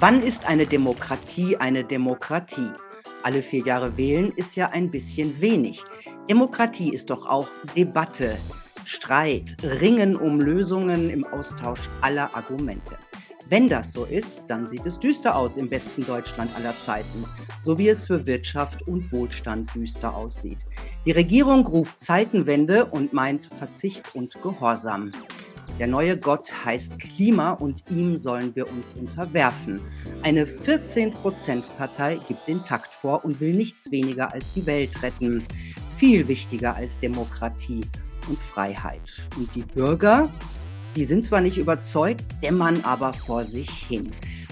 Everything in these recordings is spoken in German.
Wann ist eine Demokratie eine Demokratie? Alle vier Jahre wählen ist ja ein bisschen wenig. Demokratie ist doch auch Debatte, Streit, Ringen um Lösungen im Austausch aller Argumente. Wenn das so ist, dann sieht es düster aus im besten Deutschland aller Zeiten, so wie es für Wirtschaft und Wohlstand düster aussieht. Die Regierung ruft Zeitenwende und meint Verzicht und Gehorsam. Der neue Gott heißt Klima und ihm sollen wir uns unterwerfen. Eine 14-Prozent-Partei gibt den Takt vor und will nichts weniger als die Welt retten. Viel wichtiger als Demokratie und Freiheit. Und die Bürger, die sind zwar nicht überzeugt, dämmern aber vor sich hin.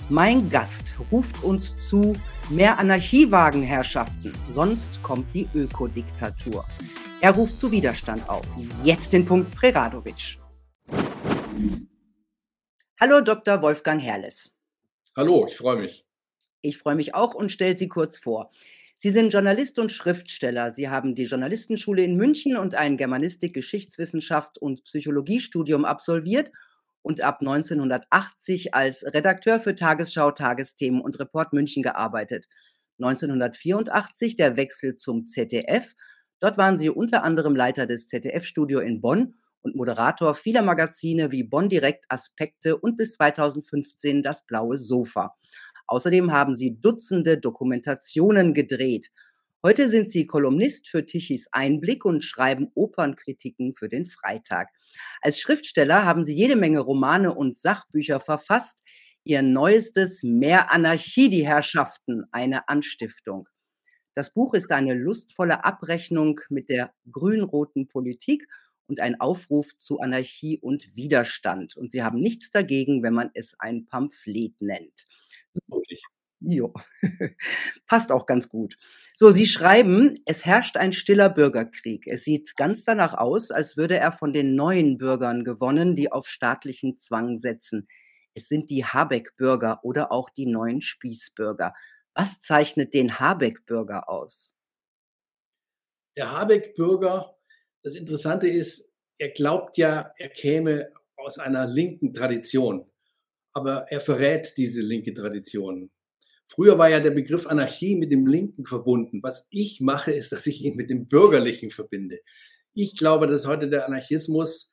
Mein Gast ruft uns zu mehr Anarchiewagen, Herrschaften, sonst kommt die Ökodiktatur. Er ruft zu Widerstand auf. Jetzt den Punkt Preradovic. Hallo Dr. Wolfgang Herrles. Hallo, ich freue mich. Ich freue mich auch und stelle Sie kurz vor. Sie sind Journalist und Schriftsteller. Sie haben die Journalistenschule in München und ein Germanistik, Geschichtswissenschaft und Psychologiestudium absolviert und ab 1980 als Redakteur für Tagesschau, Tagesthemen und Report München gearbeitet. 1984 der Wechsel zum ZDF. Dort waren Sie unter anderem Leiter des ZDF-Studio in Bonn und Moderator vieler Magazine wie Bonn Direkt, Aspekte und bis 2015 das Blaue Sofa. Außerdem haben sie Dutzende Dokumentationen gedreht. Heute sind sie Kolumnist für Tichys Einblick und schreiben Opernkritiken für den Freitag. Als Schriftsteller haben sie jede Menge Romane und Sachbücher verfasst. Ihr neuestes Mehr Anarchie, die Herrschaften, eine Anstiftung. Das Buch ist eine lustvolle Abrechnung mit der grün-roten Politik und ein Aufruf zu Anarchie und Widerstand. Und sie haben nichts dagegen, wenn man es ein Pamphlet nennt. So. Jo. Passt auch ganz gut. So, Sie schreiben, es herrscht ein stiller Bürgerkrieg. Es sieht ganz danach aus, als würde er von den neuen Bürgern gewonnen, die auf staatlichen Zwang setzen. Es sind die Habeck-Bürger oder auch die neuen Spießbürger. Was zeichnet den Habeck-Bürger aus? Der Habeck-Bürger das Interessante ist, er glaubt ja, er käme aus einer linken Tradition, aber er verrät diese linke Tradition. Früher war ja der Begriff Anarchie mit dem Linken verbunden. Was ich mache, ist, dass ich ihn mit dem Bürgerlichen verbinde. Ich glaube, dass heute der Anarchismus,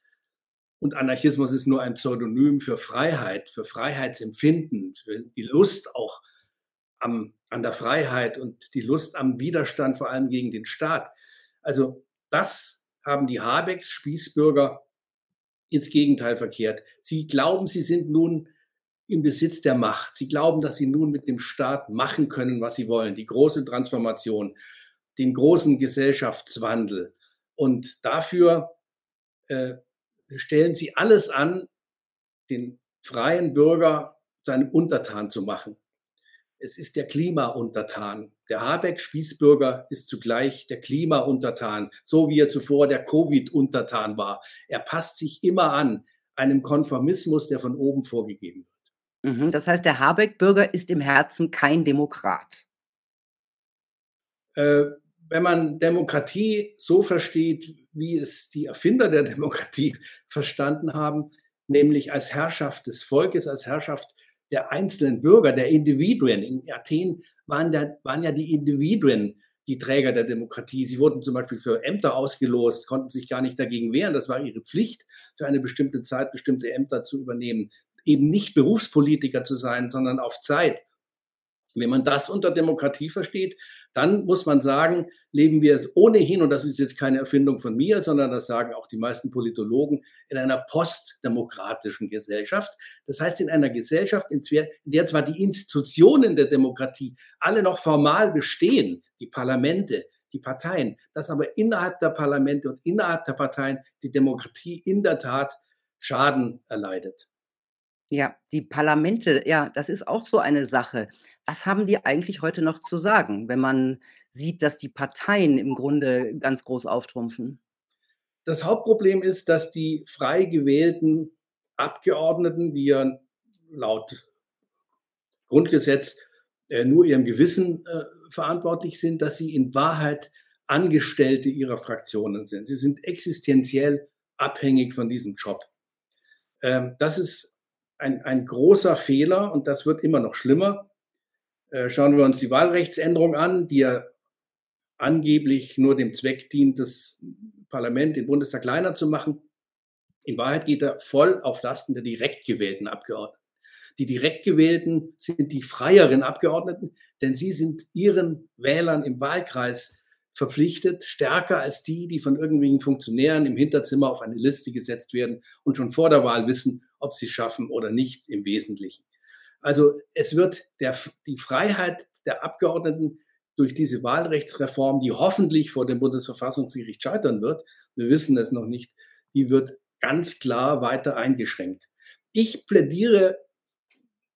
und Anarchismus ist nur ein Pseudonym für Freiheit, für Freiheitsempfinden, für die Lust auch am, an der Freiheit und die Lust am Widerstand, vor allem gegen den Staat. Also das haben die Habecks Spießbürger ins Gegenteil verkehrt. Sie glauben, sie sind nun im Besitz der Macht. Sie glauben, dass sie nun mit dem Staat machen können, was sie wollen. Die große Transformation, den großen Gesellschaftswandel. Und dafür äh, stellen sie alles an, den freien Bürger seinem Untertan zu machen. Es ist der Klimauntertan. Der Habeck-Spießbürger ist zugleich der Klimauntertan, so wie er zuvor der Covid-Untertan war. Er passt sich immer an einem Konformismus, der von oben vorgegeben wird. Mhm, das heißt, der Habeck-Bürger ist im Herzen kein Demokrat. Äh, wenn man Demokratie so versteht, wie es die Erfinder der Demokratie verstanden haben, nämlich als Herrschaft des Volkes, als Herrschaft der einzelnen Bürger, der Individuen. In Athen waren, der, waren ja die Individuen die Träger der Demokratie. Sie wurden zum Beispiel für Ämter ausgelost, konnten sich gar nicht dagegen wehren. Das war ihre Pflicht, für eine bestimmte Zeit bestimmte Ämter zu übernehmen. Eben nicht Berufspolitiker zu sein, sondern auf Zeit. Wenn man das unter Demokratie versteht, dann muss man sagen, leben wir ohnehin, und das ist jetzt keine Erfindung von mir, sondern das sagen auch die meisten Politologen, in einer postdemokratischen Gesellschaft. Das heißt, in einer Gesellschaft, in der zwar die Institutionen der Demokratie alle noch formal bestehen, die Parlamente, die Parteien, dass aber innerhalb der Parlamente und innerhalb der Parteien die Demokratie in der Tat Schaden erleidet. Ja, die Parlamente, ja, das ist auch so eine Sache. Was haben die eigentlich heute noch zu sagen, wenn man sieht, dass die Parteien im Grunde ganz groß auftrumpfen? Das Hauptproblem ist, dass die frei gewählten Abgeordneten, die ja laut Grundgesetz äh, nur ihrem Gewissen äh, verantwortlich sind, dass sie in Wahrheit Angestellte ihrer Fraktionen sind. Sie sind existenziell abhängig von diesem Job. Ähm, das ist ein, ein großer Fehler und das wird immer noch schlimmer. Äh, schauen wir uns die Wahlrechtsänderung an, die ja angeblich nur dem Zweck dient, das Parlament, den Bundestag kleiner zu machen. In Wahrheit geht er voll auf Lasten der direkt gewählten Abgeordneten. Die direkt gewählten sind die freieren Abgeordneten, denn sie sind ihren Wählern im Wahlkreis verpflichtet, stärker als die, die von irgendwelchen Funktionären im Hinterzimmer auf eine Liste gesetzt werden und schon vor der Wahl wissen, ob sie es schaffen oder nicht im Wesentlichen. Also es wird der, die Freiheit der Abgeordneten durch diese Wahlrechtsreform, die hoffentlich vor dem Bundesverfassungsgericht scheitern wird, wir wissen es noch nicht, die wird ganz klar weiter eingeschränkt. Ich plädiere,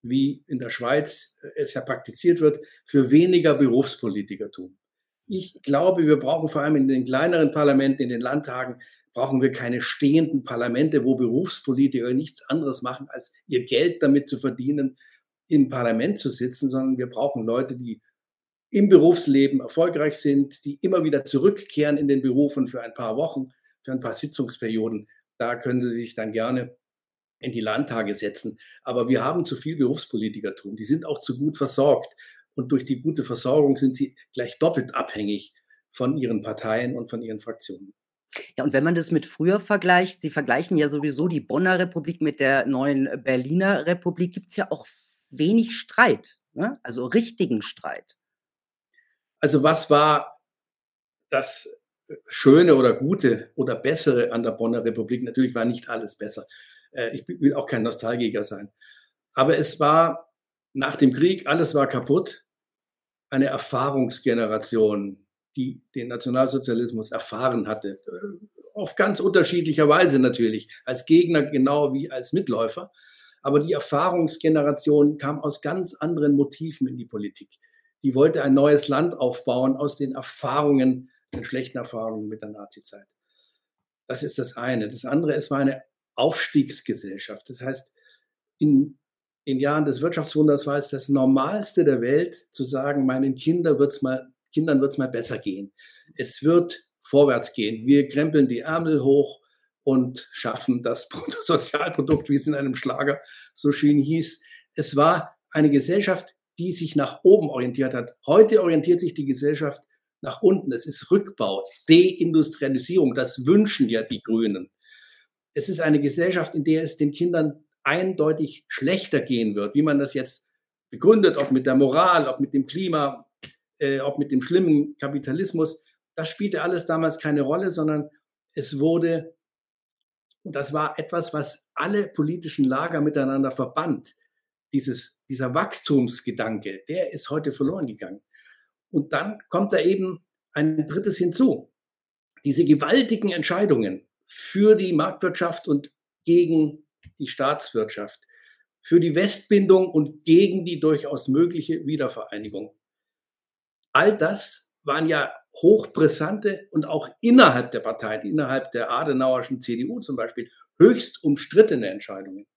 wie in der Schweiz es ja praktiziert wird, für weniger Berufspolitikertum. Ich glaube, wir brauchen vor allem in den kleineren Parlamenten, in den Landtagen, brauchen wir keine stehenden Parlamente, wo Berufspolitiker nichts anderes machen, als ihr Geld damit zu verdienen, im Parlament zu sitzen, sondern wir brauchen Leute, die im Berufsleben erfolgreich sind, die immer wieder zurückkehren in den Berufen für ein paar Wochen, für ein paar Sitzungsperioden. Da können sie sich dann gerne in die Landtage setzen. Aber wir haben zu viel Berufspolitikertum. Die sind auch zu gut versorgt und durch die gute Versorgung sind sie gleich doppelt abhängig von ihren Parteien und von ihren Fraktionen. Ja, und wenn man das mit früher vergleicht, Sie vergleichen ja sowieso die Bonner Republik mit der neuen Berliner Republik, gibt es ja auch wenig Streit, ne? also richtigen Streit. Also was war das Schöne oder Gute oder Bessere an der Bonner Republik? Natürlich war nicht alles besser. Äh, ich will auch kein Nostalgiker sein. Aber es war nach dem Krieg, alles war kaputt eine Erfahrungsgeneration, die den Nationalsozialismus erfahren hatte, äh, auf ganz unterschiedlicher Weise natürlich, als Gegner genau wie als Mitläufer. Aber die Erfahrungsgeneration kam aus ganz anderen Motiven in die Politik. Die wollte ein neues Land aufbauen aus den Erfahrungen, den schlechten Erfahrungen mit der Nazizeit. Das ist das eine. Das andere, es war eine Aufstiegsgesellschaft. Das heißt, in in Jahren des Wirtschaftswunders war es das Normalste der Welt, zu sagen, meinen Kinder wird's mal, Kindern wird es mal besser gehen. Es wird vorwärts gehen. Wir krempeln die Ärmel hoch und schaffen das Bruttosozialprodukt, wie es in einem Schlager so schön hieß. Es war eine Gesellschaft, die sich nach oben orientiert hat. Heute orientiert sich die Gesellschaft nach unten. Es ist Rückbau, Deindustrialisierung. Das wünschen ja die Grünen. Es ist eine Gesellschaft, in der es den Kindern eindeutig schlechter gehen wird, wie man das jetzt begründet, ob mit der Moral, ob mit dem Klima, äh, ob mit dem schlimmen Kapitalismus, das spielte alles damals keine Rolle, sondern es wurde, und das war etwas, was alle politischen Lager miteinander verband, dieses, dieser Wachstumsgedanke, der ist heute verloren gegangen. Und dann kommt da eben ein drittes hinzu. Diese gewaltigen Entscheidungen für die Marktwirtschaft und gegen die Staatswirtschaft, für die Westbindung und gegen die durchaus mögliche Wiedervereinigung. All das waren ja hochbrisante und auch innerhalb der Partei, innerhalb der Adenauerschen CDU zum Beispiel, höchst umstrittene Entscheidungen.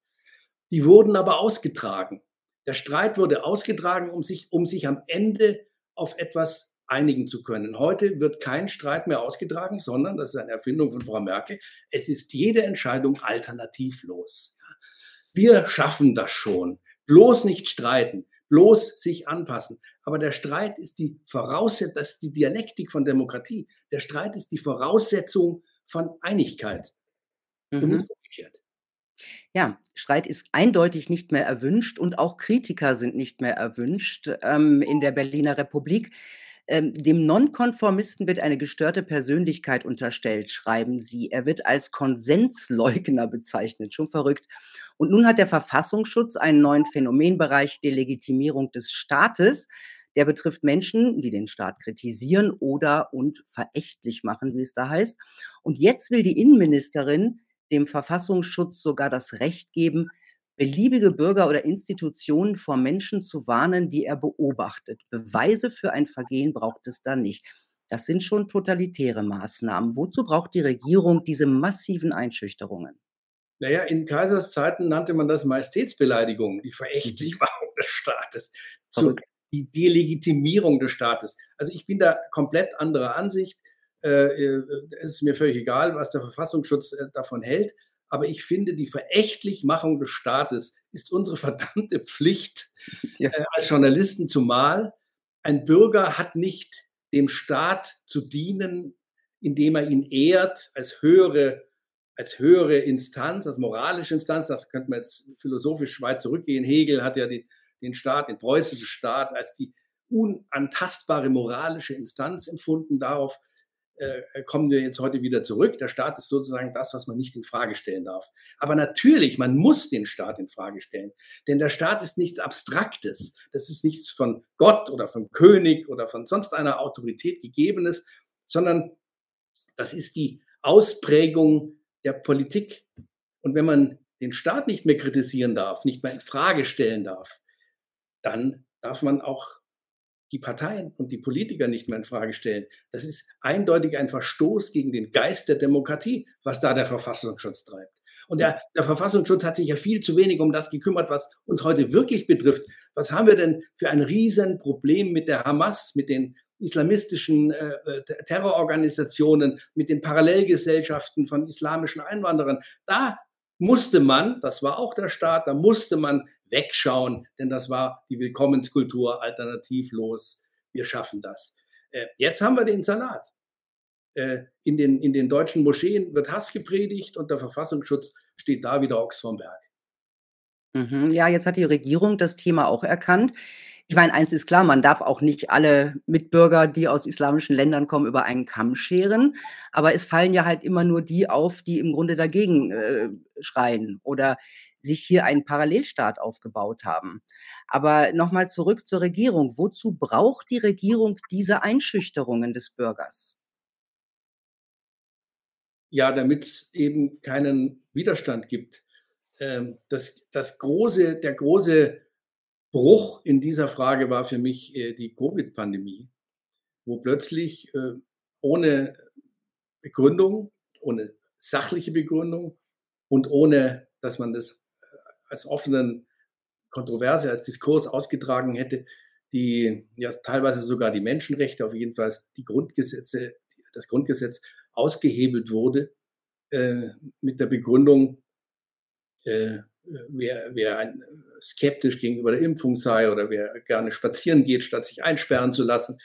Die wurden aber ausgetragen. Der Streit wurde ausgetragen, um sich, um sich am Ende auf etwas einigen zu können. Heute wird kein Streit mehr ausgetragen, sondern, das ist eine Erfindung von Frau Merkel, es ist jede Entscheidung alternativlos. Wir schaffen das schon. Bloß nicht streiten, bloß sich anpassen. Aber der Streit ist die Voraussetzung, das ist die Dialektik von Demokratie. Der Streit ist die Voraussetzung von Einigkeit. Mhm. Und umgekehrt. Ja, Streit ist eindeutig nicht mehr erwünscht und auch Kritiker sind nicht mehr erwünscht ähm, in der Berliner Republik. Ähm, dem Nonkonformisten wird eine gestörte Persönlichkeit unterstellt, schreiben Sie. Er wird als Konsensleugner bezeichnet. Schon verrückt. Und nun hat der Verfassungsschutz einen neuen Phänomenbereich Delegitimierung des Staates. Der betrifft Menschen, die den Staat kritisieren oder und verächtlich machen, wie es da heißt. Und jetzt will die Innenministerin dem Verfassungsschutz sogar das Recht geben, beliebige Bürger oder Institutionen vor Menschen zu warnen, die er beobachtet. Beweise für ein Vergehen braucht es da nicht. Das sind schon totalitäre Maßnahmen. Wozu braucht die Regierung diese massiven Einschüchterungen? Naja, in Kaisers Zeiten nannte man das Majestätsbeleidigung, die Verächtlichmachung mhm. des Staates, zu, die Delegitimierung des Staates. Also ich bin da komplett anderer Ansicht. Äh, äh, es ist mir völlig egal, was der Verfassungsschutz äh, davon hält. Aber ich finde, die Verächtlichmachung des Staates ist unsere verdammte Pflicht ja. äh, als Journalisten, zumal ein Bürger hat nicht dem Staat zu dienen, indem er ihn ehrt als höhere, als höhere Instanz, als moralische Instanz. Das könnte man jetzt philosophisch weit zurückgehen. Hegel hat ja die, den Staat, den preußischen Staat als die unantastbare moralische Instanz empfunden. Darauf kommen wir jetzt heute wieder zurück. Der Staat ist sozusagen das, was man nicht in Frage stellen darf. Aber natürlich, man muss den Staat in Frage stellen, denn der Staat ist nichts Abstraktes. Das ist nichts von Gott oder vom König oder von sonst einer Autorität gegebenes, sondern das ist die Ausprägung der Politik. Und wenn man den Staat nicht mehr kritisieren darf, nicht mehr in Frage stellen darf, dann darf man auch die Parteien und die Politiker nicht mehr in Frage stellen. Das ist eindeutig ein Verstoß gegen den Geist der Demokratie, was da der Verfassungsschutz treibt. Und der, der Verfassungsschutz hat sich ja viel zu wenig um das gekümmert, was uns heute wirklich betrifft. Was haben wir denn für ein Riesenproblem mit der Hamas, mit den islamistischen äh, äh Terrororganisationen, mit den Parallelgesellschaften von islamischen Einwanderern? Da musste man, das war auch der Staat, da musste man wegschauen, denn das war die Willkommenskultur alternativlos. Wir schaffen das. Äh, jetzt haben wir den Salat. Äh, in, den, in den deutschen Moscheen wird Hass gepredigt und der Verfassungsschutz steht da wie der Ochs vom Berg. Mhm. Ja, jetzt hat die Regierung das Thema auch erkannt. Ich meine, eins ist klar, man darf auch nicht alle Mitbürger, die aus islamischen Ländern kommen, über einen Kamm scheren. Aber es fallen ja halt immer nur die auf, die im Grunde dagegen äh, schreien oder sich hier einen Parallelstaat aufgebaut haben. Aber nochmal zurück zur Regierung. Wozu braucht die Regierung diese Einschüchterungen des Bürgers? Ja, damit es eben keinen Widerstand gibt. Ähm, das, das große, der große Bruch in dieser Frage war für mich äh, die Covid-Pandemie, wo plötzlich äh, ohne Begründung, ohne sachliche Begründung und ohne, dass man das als offenen Kontroverse, als Diskurs ausgetragen hätte, die ja teilweise sogar die Menschenrechte, auf jeden Fall die Grundgesetze, das Grundgesetz ausgehebelt wurde äh, mit der Begründung, äh, wer, wer ein, skeptisch gegenüber der Impfung sei oder wer gerne spazieren geht, statt sich einsperren zu lassen,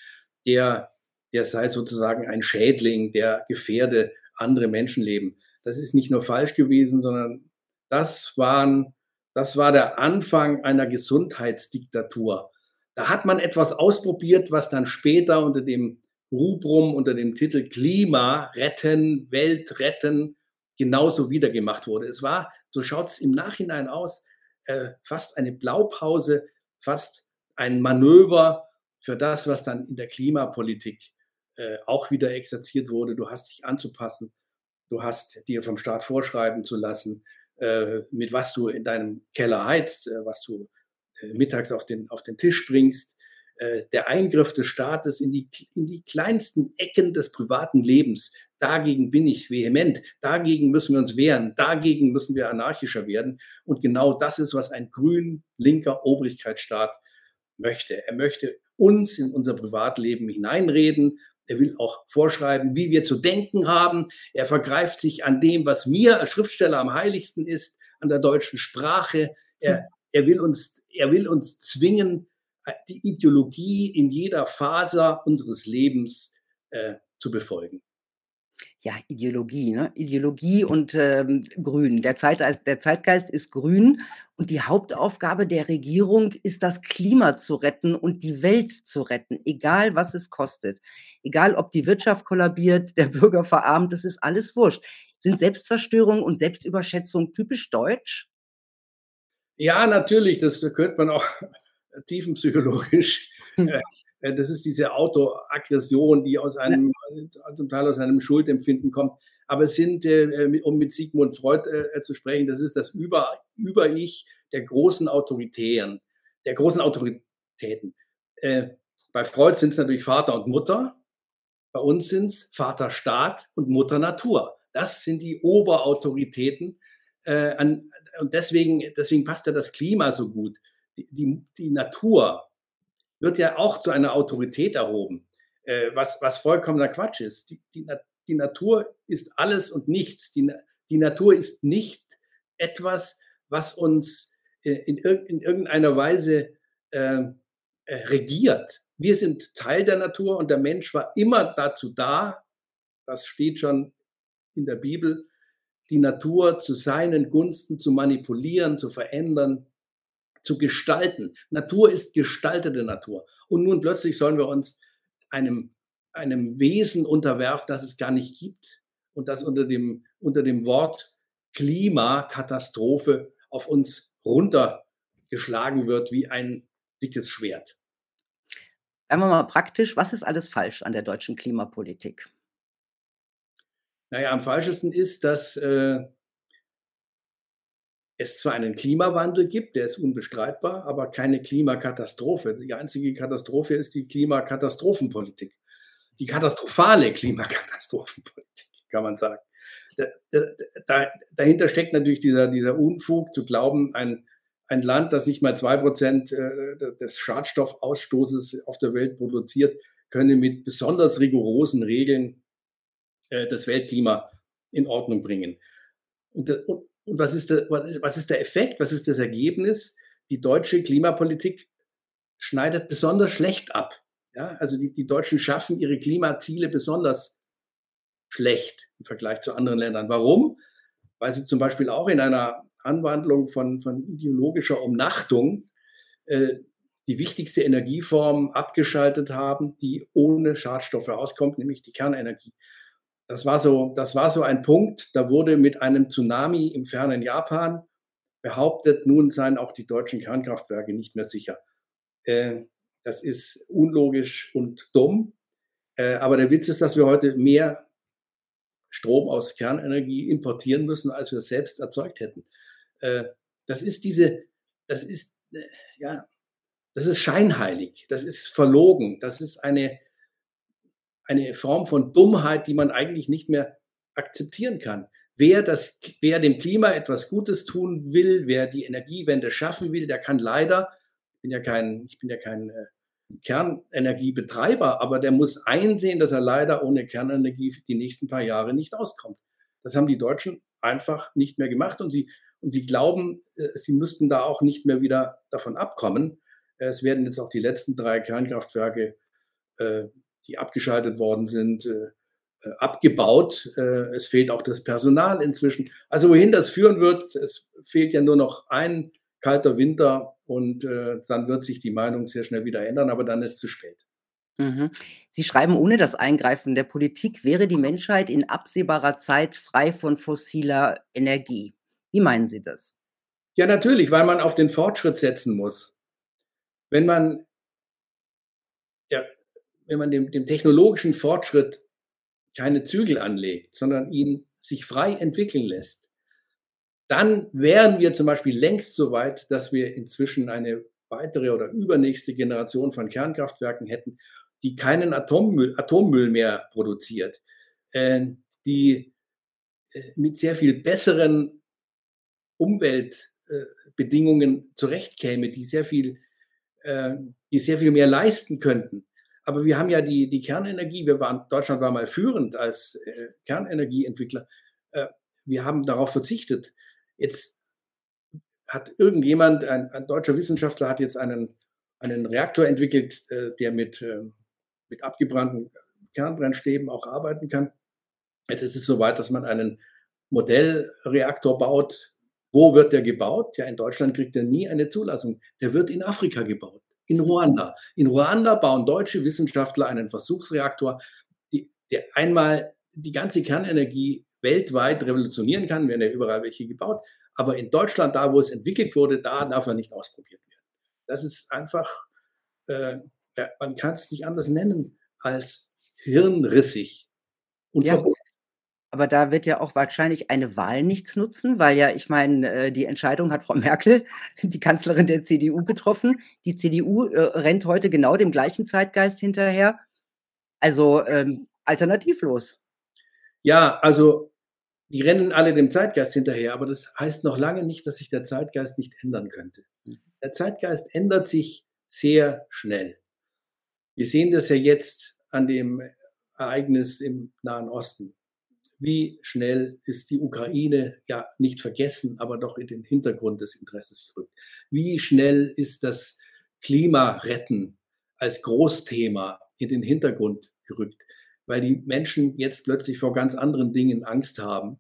der, der sei sozusagen ein Schädling, der gefährde andere Menschenleben. Das ist nicht nur falsch gewesen, sondern das waren, das war der Anfang einer Gesundheitsdiktatur. Da hat man etwas ausprobiert, was dann später unter dem Rubrum, unter dem Titel Klima retten, Welt retten, genauso wieder gemacht wurde. Es war, so schaut es im Nachhinein aus, äh, fast eine Blaupause, fast ein Manöver für das, was dann in der Klimapolitik äh, auch wieder exerziert wurde. Du hast dich anzupassen, du hast dir vom Staat vorschreiben zu lassen, mit was du in deinem Keller heizt, äh, was du äh, mittags auf den, auf den Tisch bringst. Äh, der Eingriff des Staates in die, in die kleinsten Ecken des privaten Lebens, Dagegen bin ich vehement. Dagegen müssen wir uns wehren. Dagegen müssen wir anarchischer werden. Und genau das ist, was ein grün-linker Obrigkeitsstaat möchte. Er möchte uns in unser Privatleben hineinreden. Er will auch vorschreiben, wie wir zu denken haben. Er vergreift sich an dem, was mir als Schriftsteller am heiligsten ist, an der deutschen Sprache. Er, er, will, uns, er will uns zwingen, die Ideologie in jeder Faser unseres Lebens äh, zu befolgen ja, Ideologie, ne? Ideologie und ähm, Grün. Der, Zeit, der Zeitgeist ist grün und die Hauptaufgabe der Regierung ist, das Klima zu retten und die Welt zu retten, egal was es kostet. Egal, ob die Wirtschaft kollabiert, der Bürger verarmt, das ist alles wurscht. Sind Selbstzerstörung und Selbstüberschätzung typisch deutsch? Ja, natürlich, das könnte man auch tiefenpsychologisch äh, äh, das ist diese Autoaggression, die aus einem, ja. zum Teil aus einem Schuldempfinden kommt. Aber es sind, äh, äh, um mit Sigmund Freud zu sprechen, das ist das Über, Über-Ich der großen Autoritären, der großen Autoritäten. Bei Freud sind es natürlich Vater und Mutter. Bei uns sind es Vater Staat und Mutter Natur. Das sind die Oberautoritäten. und deswegen, deswegen passt ja das Klima so gut. Die, die, die Natur, wird ja auch zu einer Autorität erhoben, äh, was, was vollkommener Quatsch ist. Die, die, die, Natur ist alles und nichts. Die, Die Natur ist nicht etwas, was uns äh, in, in irgendeiner Weise äh, äh, regiert. Wir sind Teil der Natur und der Mensch war immer dazu da, das steht schon in der Bibel, die Natur zu seinen Gunsten zu manipulieren, zu verändern, zu gestalten. Natur ist gestaltete Natur. Und nun plötzlich sollen wir uns einem, einem Wesen unterwerfen, das es gar nicht gibt und das unter dem, unter dem Wort Klimakatastrophe auf uns runtergeschlagen wird wie ein dickes Schwert. Wir mal praktisch, was ist alles falsch an der deutschen Klimapolitik? Naja, am falschesten ist, dass äh, es zwar einen Klimawandel gibt, der ist unbestreitbar, aber keine Klimakatastrophe. Die einzige Katastrophe ist die Klimakatastrophenpolitik. Die katastrophale Klimakatastrophenpolitik, kann man sagen. Da, da, dahinter steckt natürlich dieser, dieser Unfug zu glauben, ein, ein Land, das nicht mal zwei Prozent äh, des Schadstoffausstoßes auf der Welt produziert, könne mit besonders rigorosen Regeln äh, das Weltklima in Ordnung bringen. Und, und was, ist der, was ist der Effekt? Was ist das Ergebnis? Die deutsche Klimapolitik schneidet besonders schlecht ab. Ja, also die, die Deutschen schaffen ihre Klimaziele besonders schlecht im Vergleich zu anderen Ländern. Warum? Weil sie zum Beispiel auch in einer Anwandlung von, von ideologischer Umnachtung äh, die wichtigste Energieform abgeschaltet haben, die ohne Schadstoffe auskommt, nämlich die Kernenergie. Das war so, das war so ein Punkt, da wurde mit einem Tsunami im fernen Japan behauptet, nun seien auch die deutschen Kernkraftwerke nicht mehr sicher. Äh, das ist unlogisch und dumm. Äh, aber der Witz ist, dass wir heute mehr Strom aus Kernenergie importieren müssen, als wir selbst erzeugt hätten. Äh, das ist diese, das ist, äh, ja, das ist scheinheilig, das ist verlogen, das ist eine, eine Form von Dummheit, die man eigentlich nicht mehr akzeptieren kann. Wer, das, wer dem Klima etwas Gutes tun will, wer die Energiewende schaffen will, der kann leider, ich bin ja kein, ich bin ja kein äh, Kernenergiebetreiber, aber der muss einsehen, dass er leider ohne Kernenergie die nächsten paar Jahre nicht auskommt. Das haben die Deutschen einfach nicht mehr gemacht und sie, und sie glauben, äh, sie müssten da auch nicht mehr wieder davon abkommen. Es werden jetzt auch die letzten drei Kernkraftwerke, äh, die abgeschaltet worden sind, äh, abgebaut. Es fehlt auch das Personal inzwischen. Also wohin das führen wird, es fehlt ja nur noch ein kalter Winter und äh, dann wird sich die Meinung sehr schnell wieder ändern, aber dann ist es zu spät. Mhm. Sie schreiben, ohne das Eingreifen der Politik wäre die Menschheit in absehbarer Zeit frei von fossiler Energie. Wie meinen Sie das? Ja, natürlich, weil man auf den Fortschritt setzen muss. Wenn man, wenn man dem, dem technologischen Fortschritt keine Zügel anlegt, sondern ihn sich frei entwickeln lässt, dann wären wir zum Beispiel längst so weit, dass wir inzwischen eine weitere oder übernächste Generation von Kernkraftwerken hätten, die keinen Atommüll, Atommüll mehr produziert, äh, die äh, mit sehr viel besseren Umweltbedingungen äh, zurechtkäme, die sehr viel, äh, die sehr viel mehr leisten könnten. Aber wir haben ja die, die Kernenergie, wir waren, Deutschland war mal führend als äh, Kernenergieentwickler. Äh, wir haben darauf verzichtet. Jetzt hat irgendjemand, ein, ein deutscher Wissenschaftler hat jetzt einen, einen Reaktor entwickelt, äh, der mit, äh, mit abgebrannten Kernbrennstäben auch arbeiten kann. Jetzt ist es soweit, dass man einen Modellreaktor baut. Wo wird der gebaut? Ja, in Deutschland kriegt er nie eine Zulassung. Der wird in Afrika gebaut, in Ruanda. In Ruanda bauen deutsche Wissenschaftler einen Versuchsreaktor, die, der einmal die ganze Kernenergie weltweit revolutionieren kann, werden ja überall welche gebaut. Aber in Deutschland, da wo es entwickelt wurde, da darf er nicht ausprobiert werden. Das ist einfach, äh, ja, man kann es nicht anders nennen als hirnrissig und ja. verboten. Aber da wird ja auch wahrscheinlich eine Wahl nichts nutzen, weil ja, ich meine, äh, die Entscheidung hat Frau Merkel, die Kanzlerin der CDU, getroffen. Die CDU äh, rennt heute genau dem gleichen Zeitgeist hinterher. Also ähm, alternativlos. Ja, also die rennen alle dem Zeitgeist hinterher, aber das heißt noch lange nicht, dass sich der Zeitgeist nicht ändern könnte. Mhm. Der Zeitgeist ändert sich sehr schnell. Wir sehen das ja jetzt an dem Ereignis im Nahen Osten. Wie schnell ist die Ukraine ja nicht vergessen, aber doch in den Hintergrund des Interesses gerückt. Wie schnell ist das Klimaretten als Großthema in den Hintergrund gerückt, weil die Menschen jetzt plötzlich vor ganz anderen Dingen Angst haben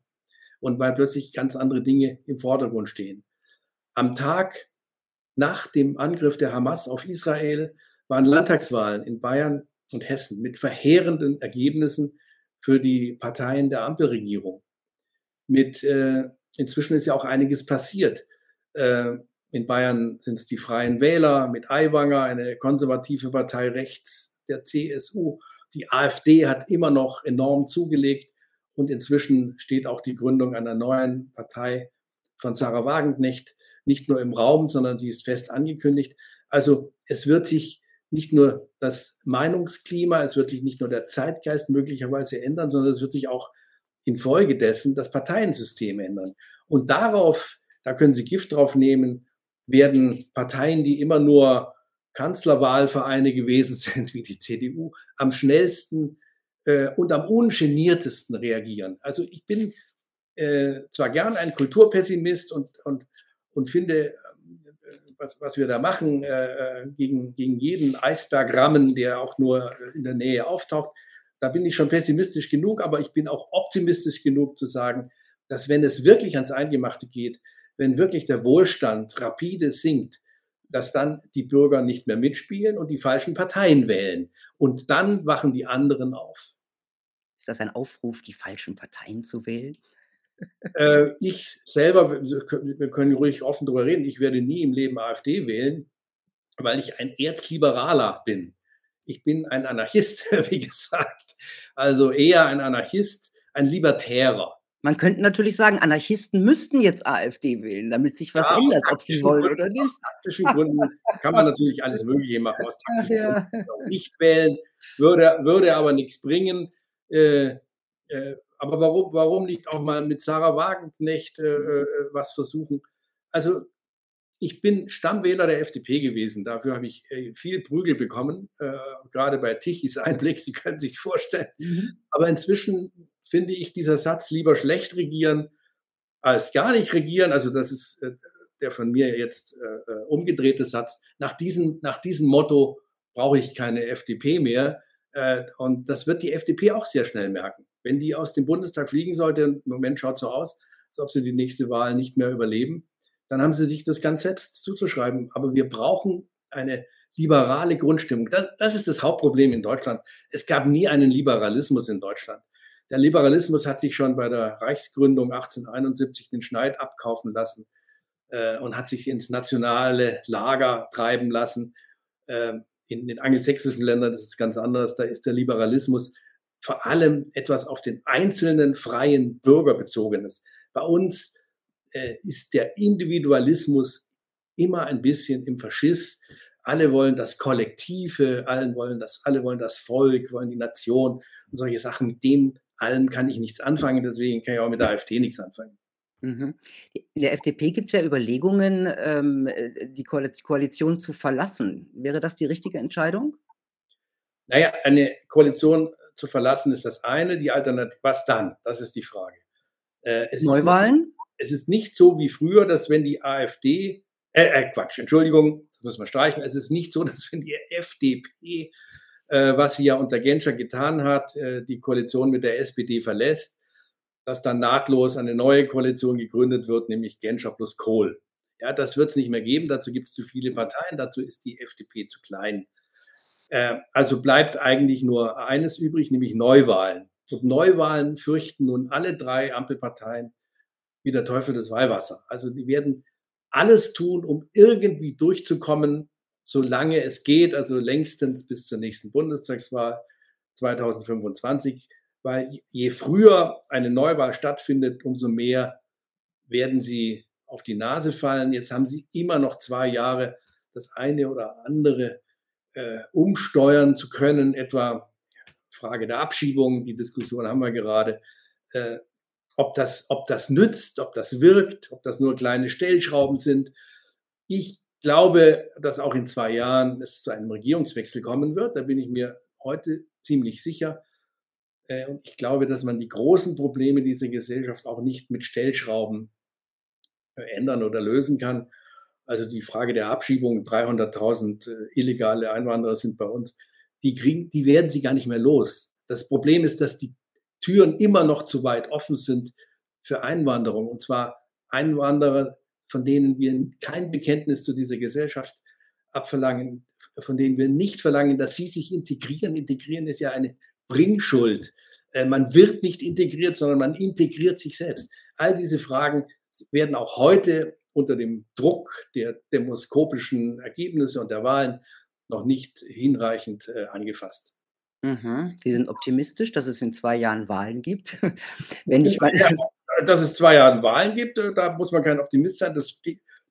und weil plötzlich ganz andere Dinge im Vordergrund stehen. Am Tag nach dem Angriff der Hamas auf Israel waren Landtagswahlen in Bayern und Hessen mit verheerenden Ergebnissen für die Parteien der Ampelregierung. Mit äh, inzwischen ist ja auch einiges passiert. Äh, in Bayern sind es die Freien Wähler mit Aiwanger, eine konservative Partei rechts der CSU. Die AfD hat immer noch enorm zugelegt und inzwischen steht auch die Gründung einer neuen Partei von Sarah Wagenknecht nicht nur im Raum, sondern sie ist fest angekündigt. Also es wird sich nicht nur das Meinungsklima, es wird sich nicht nur der Zeitgeist möglicherweise ändern, sondern es wird sich auch infolgedessen das Parteiensystem ändern. Und darauf, da können Sie Gift drauf nehmen, werden Parteien, die immer nur Kanzlerwahlvereine gewesen sind, wie die CDU, am schnellsten äh, und am ungeniertesten reagieren. Also ich bin äh, zwar gern ein Kulturpessimist und, und, und finde was, was wir da machen, äh, äh, gegen, gegen jeden Eisberg rammen, der auch nur in der Nähe auftaucht, da bin ich schon pessimistisch genug, aber ich bin auch optimistisch genug zu sagen, dass wenn es wirklich ans Eingemachte geht, wenn wirklich der Wohlstand rapide sinkt, dass dann die Bürger nicht mehr mitspielen und die falschen Parteien wählen. Und dann wachen die anderen auf. Ist das ein Aufruf, die falschen Parteien zu wählen? Äh, ich selber, wir können ruhig offen darüber reden, ich werde nie im Leben AfD wählen, weil ich ein Erzliberaler bin. Ich bin ein Anarchist, wie gesagt. Also eher ein Anarchist, ein Libertärer. Man könnte natürlich sagen, Anarchisten müssten jetzt AfD wählen, damit sich was ja, ändert, ob sie wollen Gründen, oder nicht. Aus taktischen Gründen kann man natürlich alles Mögliche machen. Aus taktischen ja. Gründen nicht wählen, würde, würde aber nichts bringen. Äh, äh, aber warum, warum nicht auch mal mit Sarah Wagenknecht äh, äh, was versuchen? Also ich bin Stammwähler der FDP gewesen. Dafür habe ich äh, viel Prügel bekommen, äh, gerade bei Tichys Einblick. Sie können sich vorstellen. Mhm. Aber inzwischen finde ich dieser Satz lieber schlecht regieren als gar nicht regieren. Also das ist äh, der von mir jetzt äh, äh umgedrehte Satz. Nach diesem, nach diesem Motto brauche ich keine FDP mehr. Und das wird die FDP auch sehr schnell merken. Wenn die aus dem Bundestag fliegen sollte, im Moment schaut so aus, als ob sie die nächste Wahl nicht mehr überleben, dann haben sie sich das ganz selbst zuzuschreiben. Aber wir brauchen eine liberale Grundstimmung. Das, das ist das Hauptproblem in Deutschland. Es gab nie einen Liberalismus in Deutschland. Der Liberalismus hat sich schon bei der Reichsgründung 1871 den Schneid abkaufen lassen äh, und hat sich ins nationale Lager treiben lassen. Äh, in den angelsächsischen Ländern ist es ganz anders. Da ist der Liberalismus vor allem etwas auf den einzelnen freien Bürger bezogenes. Bei uns äh, ist der Individualismus immer ein bisschen im Faschiss. Alle wollen das Kollektive, allen wollen das, alle wollen das Volk, wollen die Nation und solche Sachen. Mit dem allem kann ich nichts anfangen, deswegen kann ich auch mit der AfD nichts anfangen. Mhm. In der FDP gibt es ja Überlegungen, ähm, äh, die Koalition zu verlassen. Wäre das die richtige Entscheidung? Naja, eine Koalition zu verlassen ist das eine, die Alternative, was dann? Das ist die Frage. Äh, es Neuwahlen? Ist, es ist nicht so wie früher, dass wenn die AfD, äh, äh, Quatsch, Entschuldigung, das müssen wir streichen, es ist nicht so, dass wenn die FDP, äh, was sie ja unter Genscher getan hat, äh, die Koalition mit der SPD verlässt, dass dann nahtlos eine neue Koalition gegründet wird, nämlich Genscher plus Kohl. Ja, das wird es nicht mehr geben, dazu gibt es zu viele Parteien, dazu ist die FDP zu klein. Äh, also bleibt eigentlich nur eines übrig, nämlich Neuwahlen. Und Neuwahlen fürchten nun alle drei Ampelparteien wie der Teufel des Weihwasser. Also die werden alles tun, um irgendwie durchzukommen, solange es geht, also längstens bis zur nächsten Bundestagswahl 2025, weil je früher eine Neuwahl stattfindet, umso mehr werden sie auf die Nase fallen. Jetzt haben sie immer noch zwei Jahre, das eine oder andere äh, umsteuern zu können, etwa Frage der Abschiebung, die Diskussion haben wir gerade, äh, ob, das, ob das nützt, ob das wirkt, ob das nur kleine Stellschrauben sind. Ich glaube, dass auch in zwei Jahren es zu einem Regierungswechsel kommen wird. Da bin ich mir heute ziemlich sicher. Äh, und ich glaube, dass man die großen Probleme dieser Gesellschaft auch nicht mit Stellschrauben ändern oder lösen kann. Also die Frage der Abschiebung, 300.000 äh, illegale Einwanderer sind bei uns, die, kriegen, die werden sie gar nicht mehr los. Das Problem ist, dass die Türen immer noch zu weit offen sind für Einwanderung. Und zwar Einwanderer, von denen wir kein Bekenntnis zu dieser Gesellschaft abverlangen, von denen wir nicht verlangen, dass sie sich integrieren. Integrieren ist ja eine Bringschuld. Äh, man wird nicht integriert, sondern man integriert sich selbst. All diese Fragen werden auch heute unter dem Druck der demoskopischen Ergebnisse und der Wahlen noch nicht hinreichend äh, angefasst. Mhm. Sie sind optimistisch, dass es in zwei Jahren Wahlen gibt. Wenn ich mal ja, dass es zwei Jahre Wahlen gibt, äh, da muss man kein Optimist sein. Das,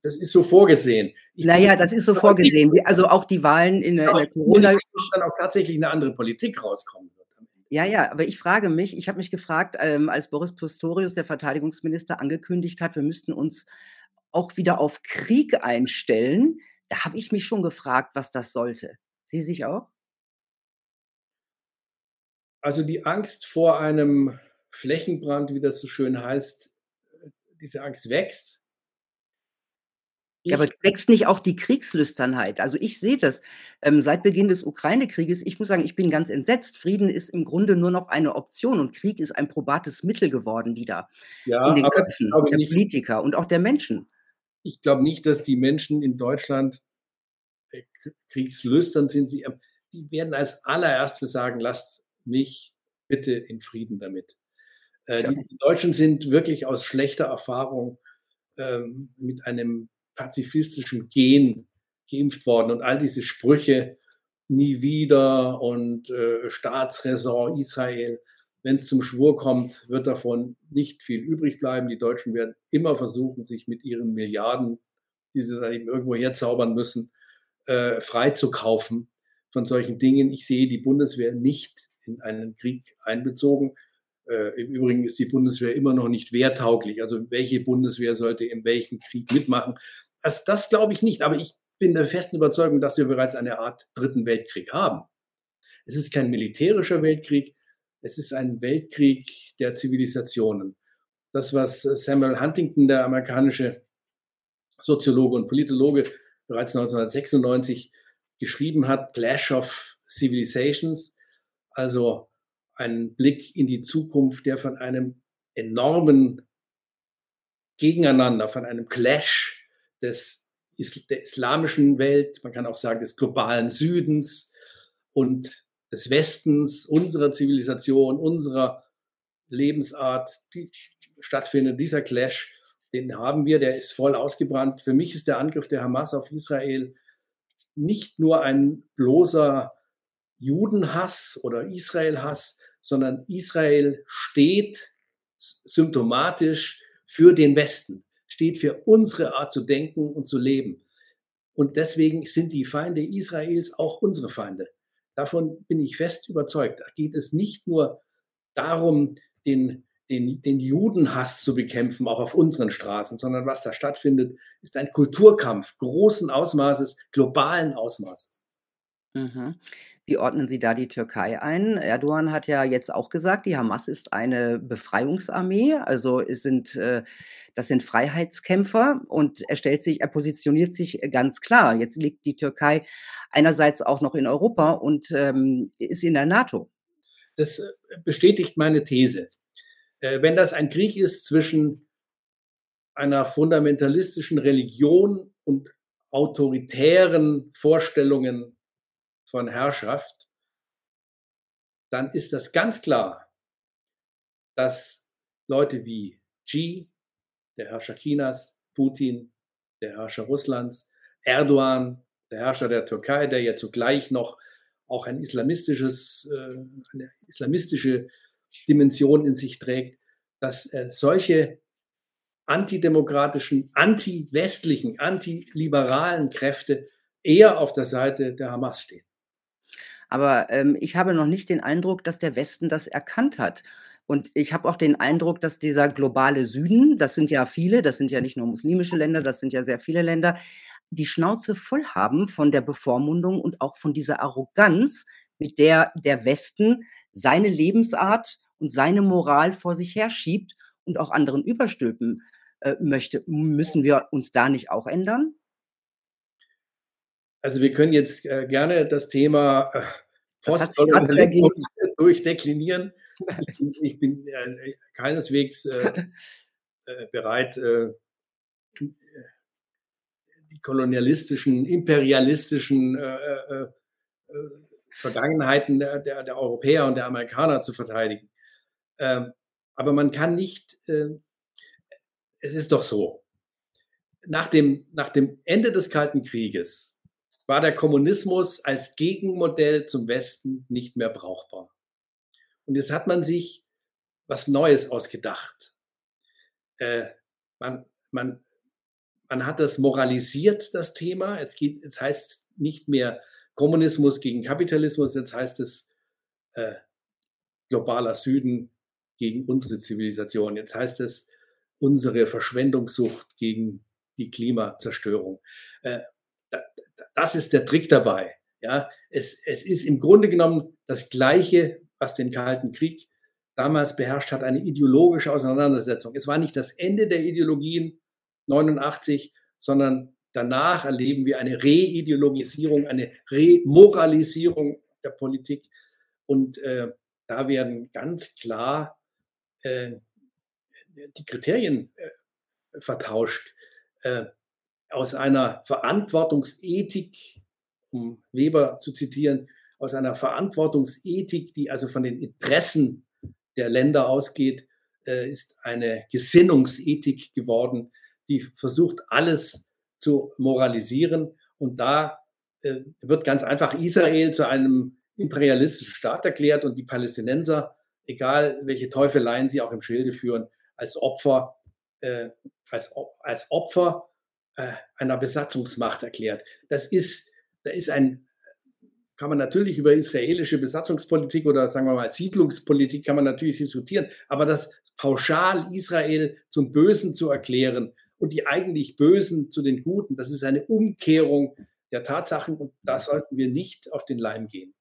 das ist so vorgesehen. Ich naja, das ist so vorgesehen. Also auch die Wahlen in, der, in der Corona. dann auch tatsächlich eine andere Politik rauskommen wird. Ja, ja, aber ich frage mich, ich habe mich gefragt, ähm, als Boris Pistorius, der Verteidigungsminister, angekündigt hat, wir müssten uns auch wieder auf Krieg einstellen, da habe ich mich schon gefragt, was das sollte. Sie sich auch? Also die Angst vor einem Flächenbrand, wie das so schön heißt, äh, diese Angst wächst. Ja, aber wächst nicht auch die Kriegslüsternheit? Also ich sehe das ähm, seit Beginn des Ukraine-Krieges. Ich muss sagen, ich bin ganz entsetzt. Frieden ist im Grunde nur noch eine Option und Krieg ist ein probates Mittel geworden wieder ja, in den Köpfen der Politiker und auch der Menschen. Ich glaube nicht, dass die Menschen in Deutschland äh, kriegslüstern sind. Sie, ähm, die werden als allererstes sagen, lasst mich bitte in Frieden damit. Äh, ja. Die Deutschen sind wirklich aus schlechter Erfahrung ähm, mit einem pazifistischen Gen geimpft worden und all diese Sprüche nie wieder und äh, Staatsräson Israel, wenn es zum Schwur kommt, wird davon nicht viel übrig bleiben. Die Deutschen werden immer versuchen, sich mit ihren Milliarden, die sie dann eben irgendwo herzaubern müssen, äh, freizukaufen von solchen Dingen. Ich sehe die Bundeswehr nicht in einen Krieg einbezogen. Äh, Im Übrigen ist die Bundeswehr immer noch nicht wehrtauglich. Also welche Bundeswehr sollte in welchem Krieg mitmachen? Das, das glaube ich nicht. Aber ich bin der festen Überzeugung, dass wir bereits eine Art dritten Weltkrieg haben. Es ist kein militärischer Weltkrieg. Es ist ein Weltkrieg der Zivilisationen. Das, was Samuel Huntington, der amerikanische Soziologe und Politologe, bereits 1996 geschrieben hat, Clash of Civilizations, also ein Blick in die Zukunft, der von einem enormen Gegeneinander, von einem Clash des, der islamischen Welt, man kann auch sagen des globalen Südens und des Westens, unserer Zivilisation, unserer Lebensart, die stattfindet. Dieser Clash, den haben wir, der ist voll ausgebrannt. Für mich ist der Angriff der Hamas auf Israel nicht nur ein bloßer Judenhass oder Israelhass, sondern Israel steht symptomatisch für den Westen, steht für unsere Art zu denken und zu leben. Und deswegen sind die Feinde Israels auch unsere Feinde. Davon bin ich fest überzeugt. Da geht es nicht nur darum, den, den, den Judenhass zu bekämpfen, auch auf unseren Straßen, sondern was da stattfindet, ist ein Kulturkampf großen Ausmaßes, globalen Ausmaßes. Mhm. Wie ordnen Sie da die Türkei ein? Erdogan hat ja jetzt auch gesagt, die Hamas ist eine Befreiungsarmee, also es sind, äh, das sind Freiheitskämpfer und er stellt sich, er positioniert sich ganz klar. Jetzt liegt die Türkei einerseits auch noch in Europa und ähm, ist in der NATO. Das äh, bestätigt meine These. Äh, wenn das ein Krieg ist zwischen einer fundamentalistischen Religion und autoritären Vorstellungen von Herrschaft, dann ist das ganz klar, dass Leute wie Xi, der Herrscher Chinas, Putin, der Herrscher Russlands, Erdogan, der Herrscher der Türkei, der ja zugleich noch auch ein islamistisches, äh, eine islamistische Dimension in sich trägt, dass solche antidemokratischen, anti-westlichen, antiliberalen Kräfte eher auf der Seite der Hamas stehen. Aber ähm, ich habe noch nicht den Eindruck, dass der Westen das erkannt hat. Und ich habe auch den Eindruck, dass dieser globale Süden, das sind ja viele, das sind ja nicht nur muslimische Länder, das sind ja sehr viele Länder, die Schnauze voll haben von der Bevormundung und auch von dieser Arroganz, mit der der Westen seine Lebensart und seine Moral vor sich herschiebt und auch anderen überstülpen, äh, möchte. Müssen wir uns da nicht auch ändern? Also, wir können jetzt, äh, gerne das Thema, äh. Postkolonialismus durchdeklinieren. Ich bin ich bin, äh, keineswegs, äh, äh, bereit, äh, äh, die kolonialistischen, imperialistischen, Vergangenheiten der der der Europäer und der Amerikaner zu verteidigen. Ähm, aber man kann nicht, äh es ist doch so, nach dem nach dem Ende des Kalten Krieges war der Kommunismus als Gegenmodell zum Westen nicht mehr brauchbar. Und jetzt hat man sich was Neues ausgedacht. Äh, man man man hat das moralisiert, das Thema. Es geht es heißt nicht mehr Kommunismus gegen Kapitalismus, jetzt heißt es, äh, globaler Süden gegen unsere Zivilisation. Jetzt heißt es unsere Verschwendungssucht gegen die Klimazerstörung. Äh, das ist der Trick dabei, ja. Es es ist im Grunde genommen das Gleiche, was den Kalten Krieg damals beherrscht hat, eine ideologische Auseinandersetzung. Es war nicht das Ende der Ideologien 89, sondern danach erleben wir eine Reideologisierung, eine Remoralisierung der Politik. Und äh, da werden ganz klar äh, die Kriterien äh, vertauscht. Aus einer Verantwortungsethik, um Weber zu zitieren, aus einer Verantwortungsethik, die also von den Interessen der Länder ausgeht, äh, ist eine Gesinnungsethik geworden, die versucht, alles zu moralisieren. Und da äh, wird ganz einfach Israel zu einem imperialistischen Staat erklärt und die Palästinenser, egal welche Teufeleien sie auch im Schilde führen, als Opfer, äh, als Opfer äh, einer Besatzungsmacht erklärt. Das ist, da ist ein, kann man natürlich über israelische Besatzungspolitik oder sagen wir mal Siedlungspolitik kann man natürlich diskutieren, aber das pauschal Israel zum Bösen zu erklären und die eigentlich Bösen zu den Guten, das ist eine Umkehrung der Tatsachen und da sollten wir nicht auf den Leim gehen.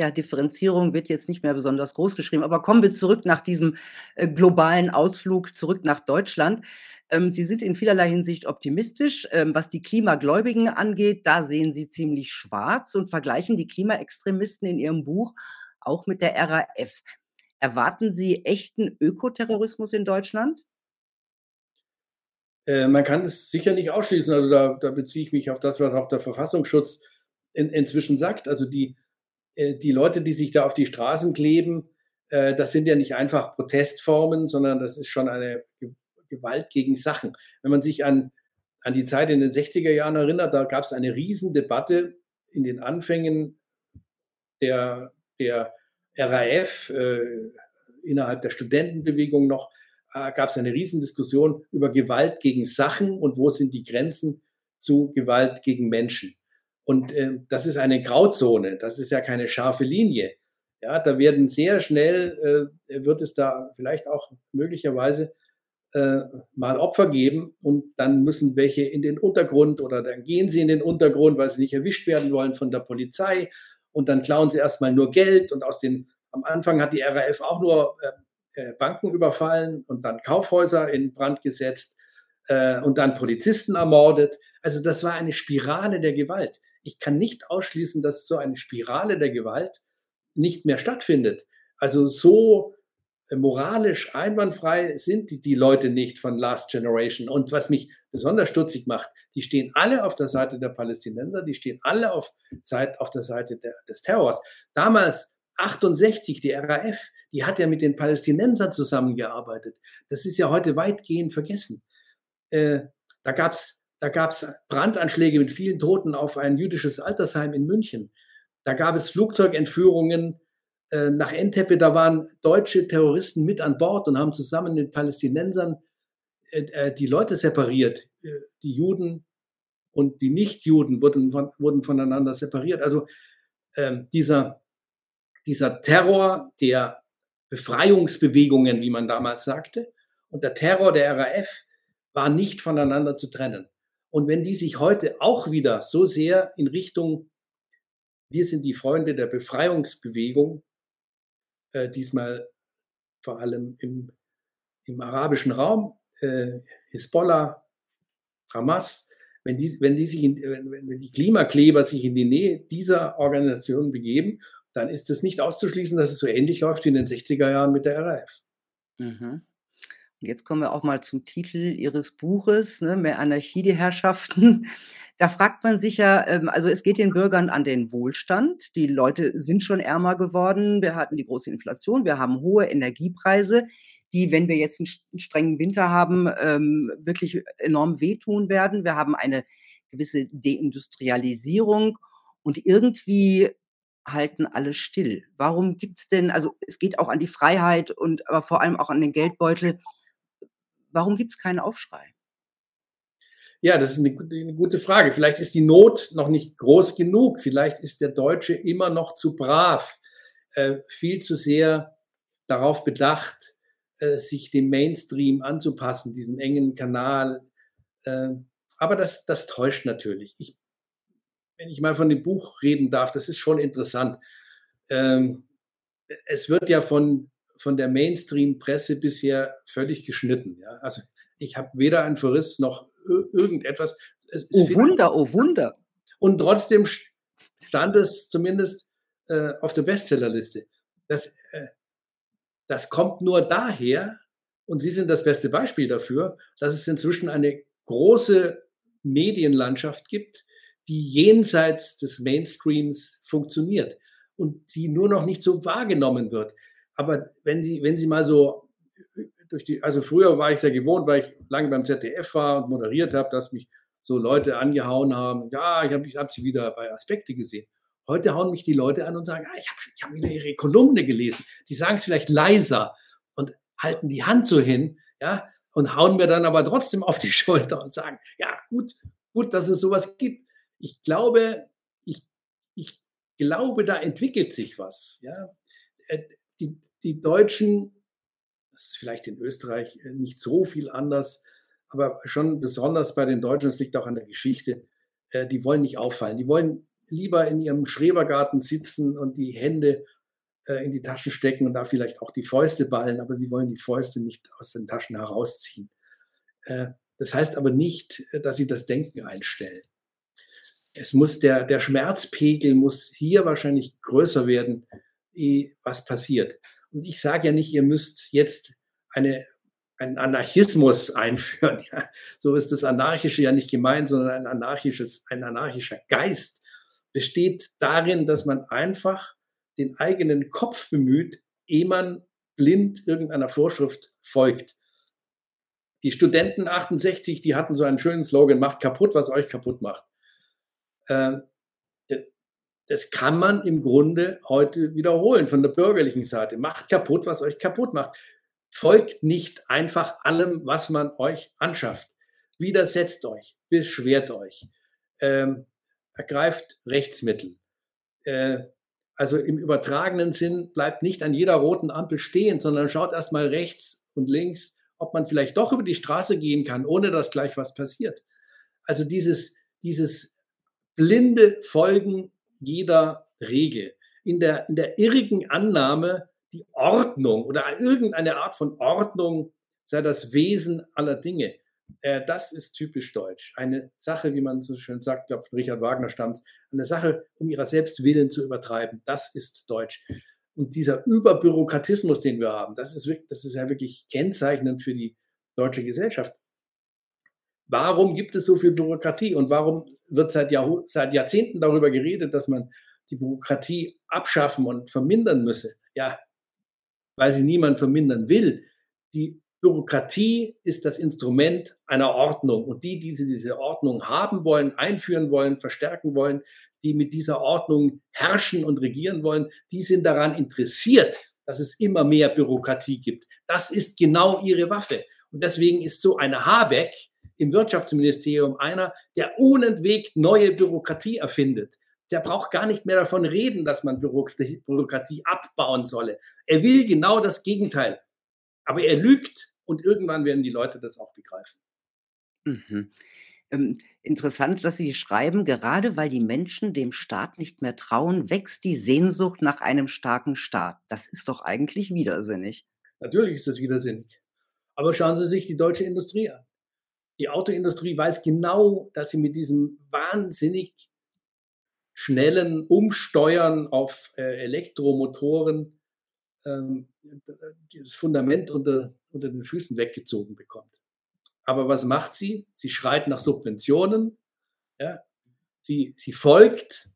Ja, Differenzierung wird jetzt nicht mehr besonders groß geschrieben, aber kommen wir zurück nach diesem, äh, globalen Ausflug zurück nach Deutschland. Ähm, Sie sind in vielerlei Hinsicht optimistisch. Ähm, was die Klimagläubigen angeht, da sehen Sie ziemlich schwarz und vergleichen die Klimaextremisten in Ihrem Buch auch mit der RAF. Erwarten Sie echten Ökoterrorismus in Deutschland? Äh, man kann es sicher nicht ausschließen. Also, da da beziehe ich mich auf das, was auch der Verfassungsschutz in inzwischen sagt. Also, die die Leute, die sich da auf die Straßen kleben, äh, das sind ja nicht einfach Protestformen, sondern das ist schon eine Ge Gewalt gegen Sachen. Wenn man sich an an die Zeit in den 60er Jahren erinnert, da gab es eine Riesendebatte in den Anfängen der der RAF, äh, innerhalb der Studentenbewegung noch, äh, gab es eine Riesendiskussion über Gewalt gegen Sachen und wo sind die Grenzen zu Gewalt gegen Menschen. Und äh, das ist eine Grauzone, das ist ja keine scharfe Linie. Ja, da werden sehr schnell, äh, wird es da vielleicht auch möglicherweise äh, mal Opfer geben und dann müssen welche in den Untergrund oder dann gehen sie in den Untergrund, weil sie nicht erwischt werden wollen von der Polizei und dann klauen sie erstmal nur Geld und aus den, am Anfang hat die RAF auch nur äh, äh, Banken überfallen und dann Kaufhäuser in Brand gesetzt äh, und dann Polizisten ermordet. Also das war eine Spirale der Gewalt. Ich kann nicht ausschließen, dass so eine Spirale der Gewalt nicht mehr stattfindet. Also so äh, moralisch einwandfrei sind die, die Leute nicht von Last Generation. Und was mich besonders stutzig macht, die stehen alle auf der Seite der Palästinenser, die stehen alle auf, auf der Seite der, des Terrors. Damals 68, die RAF, die hat ja mit den Palästinensern zusammengearbeitet. Das ist ja heute weitgehend vergessen. Äh, da gab's da gab's Brandanschläge mit vielen Toten auf ein jüdisches Altersheim in München. Da gab es Flugzeugentführungen äh, nach Entebbe. Da waren deutsche Terroristen mit an Bord und haben zusammen mit Palästinensern äh, äh die Leute separiert. Äh, die Juden und die Nichtjuden wurden, von, wurden voneinander separiert. Also ähm, dieser dieser Terror der Befreiungsbewegungen, wie man damals sagte, und der Terror der RAF war nicht voneinander zu trennen. Und wenn die sich heute auch wieder so sehr in Richtung wir sind die Freunde der Befreiungsbewegung, äh, diesmal vor allem im, im arabischen Raum, äh, Hisbollah, Hamas, wenn die, wenn, die sich in, wenn die Klimakleber sich in die Nähe dieser Organisation begeben, dann ist es nicht auszuschließen, dass es so ähnlich läuft wie in den 60er Jahren mit der RAF. Mhm. Jetzt kommen wir auch mal zum Titel Ihres Buches, ne, Mehr Anarchie, die Herrschaften. Da fragt man sich ja, ähm, also es geht den Bürgern an den Wohlstand. Die Leute sind schon ärmer geworden. Wir hatten die große Inflation. Wir haben hohe Energiepreise, die, wenn wir jetzt einen strengen Winter haben, ähm, wirklich enorm wehtun werden. Wir haben eine gewisse Deindustrialisierung und irgendwie halten alle still. Warum gibt es denn, also es geht auch an die Freiheit und aber vor allem auch an den Geldbeutel. Warum gibt es keinen Aufschrei? Ja, das ist eine, eine, gute Frage. Vielleicht ist die Not noch nicht groß genug. Vielleicht ist der Deutsche immer noch zu brav, äh, viel zu sehr darauf bedacht, äh, sich dem Mainstream anzupassen, diesen engen Kanal. Äh, aber das, das täuscht natürlich. Ich, wenn ich mal von dem Buch reden darf, das ist schon interessant. Ähm, es wird ja von, von der Mainstream-Presse bisher völlig geschnitten. Ja? Also ich habe weder einen Verriss noch irgendetwas. oh Wunder, oh Wunder. Und trotzdem stand es zumindest äh, auf der Bestsellerliste. Das, äh, das kommt nur daher, und Sie sind das beste Beispiel dafür, dass es inzwischen eine große Medienlandschaft gibt, die jenseits des Mainstreams funktioniert und die nur noch nicht so wahrgenommen wird. Aber wenn Sie, wenn Sie mal so durch die, also früher war ich sehr gewohnt, weil ich lange beim ZDF war und moderiert habe, dass mich so Leute angehauen haben. Ja, ich habe ich hab sie wieder bei Aspekte gesehen. Heute hauen mich die Leute an und sagen, ah, ich habe ich hab wieder ihre Kolumne gelesen. Die sagen es vielleicht leiser und halten die Hand so hin, ja, und hauen mir dann aber trotzdem auf die Schulter und sagen, ja, gut, gut, dass es sowas gibt. Ich glaube, ich, ich glaube, da entwickelt sich was, ja. Die, die Deutschen das ist vielleicht in Österreich äh, nicht so viel anders, aber schon besonders bei den Deutschen, es liegt auch an der Geschichte, äh, die wollen nicht auffallen. Die wollen lieber in ihrem Schrebergarten sitzen und die Hände äh, in die Taschen stecken und da vielleicht auch die Fäuste ballen, aber sie wollen die Fäuste nicht aus den Taschen herausziehen. Das heißt aber nicht, dass sie das Denken einstellen. Es muss der, der Schmerzpegel muss hier wahrscheinlich größer werden, was passiert. Und ich sage ja nicht, ihr müsst jetzt eine, einen Anarchismus einführen. Ja. So ist das Anarchische ja nicht gemeint, sondern ein anarchisches, ein anarchischer Geist besteht darin, dass man einfach den eigenen Kopf bemüht, ehe man blind irgendeiner Vorschrift folgt. Die Studenten 68, die hatten so einen schönen Slogan, macht kaputt, was euch kaputt macht. Ähm, das kann man im Grunde heute wiederholen von der bürgerlichen Seite. Macht kaputt, was euch kaputt macht. Folgt nicht einfach allem, was man euch anschafft. Widersetzt euch, beschwert euch, ähm, ergreift Rechtsmittel. Äh, also im übertragenen Sinn bleibt nicht an jeder roten Ampel stehen, sondern schaut erstmal rechts und links, ob man vielleicht doch über die Straße gehen kann, ohne dass gleich was passiert. Also dieses, dieses blinde Folgen jeder Regel. In der, in der irrigen Annahme, die Ordnung oder irgendeine Art von Ordnung sei das Wesen aller Dinge. Äh, das ist typisch deutsch. Eine Sache, wie man so schön sagt, glaube von Richard Wagner stammt, eine Sache, um ihrer selbst willen zu übertreiben. Das ist deutsch. Und dieser Überbürokratismus, den wir haben, das ist, wirklich, das ist ja wirklich kennzeichnend für die deutsche Gesellschaft. Warum gibt es so viel Bürokratie und warum wird seit, Jahr, seit Jahrzehnten darüber geredet, dass man die Bürokratie abschaffen und vermindern müsse? Ja, weil sie niemand vermindern will. Die Bürokratie ist das Instrument einer Ordnung und die, die diese Ordnung haben wollen, einführen wollen, verstärken wollen, die mit dieser Ordnung herrschen und regieren wollen, die sind daran interessiert, dass es immer mehr Bürokratie gibt. Das ist genau ihre Waffe. Und deswegen ist so eine Habeck im Wirtschaftsministerium einer, der unentwegt neue Bürokratie erfindet. Der braucht gar nicht mehr davon reden, dass man Bürokratie, Bürokratie abbauen solle. Er will genau das Gegenteil. Aber er lügt und irgendwann werden die Leute das auch begreifen. Mhm. Ähm, interessant, dass Sie schreiben, gerade weil die Menschen dem Staat nicht mehr trauen, wächst die Sehnsucht nach einem starken Staat. Das ist doch eigentlich widersinnig. Natürlich ist das widersinnig. Aber schauen Sie sich die deutsche Industrie an. Die Autoindustrie weiß genau, dass sie mit diesem wahnsinnig schnellen Umsteuern auf äh, Elektromotoren ähm, das Fundament unter, unter den Füßen weggezogen bekommt. Aber was macht sie? Sie schreit nach Subventionen. Ja? Sie, sie folgt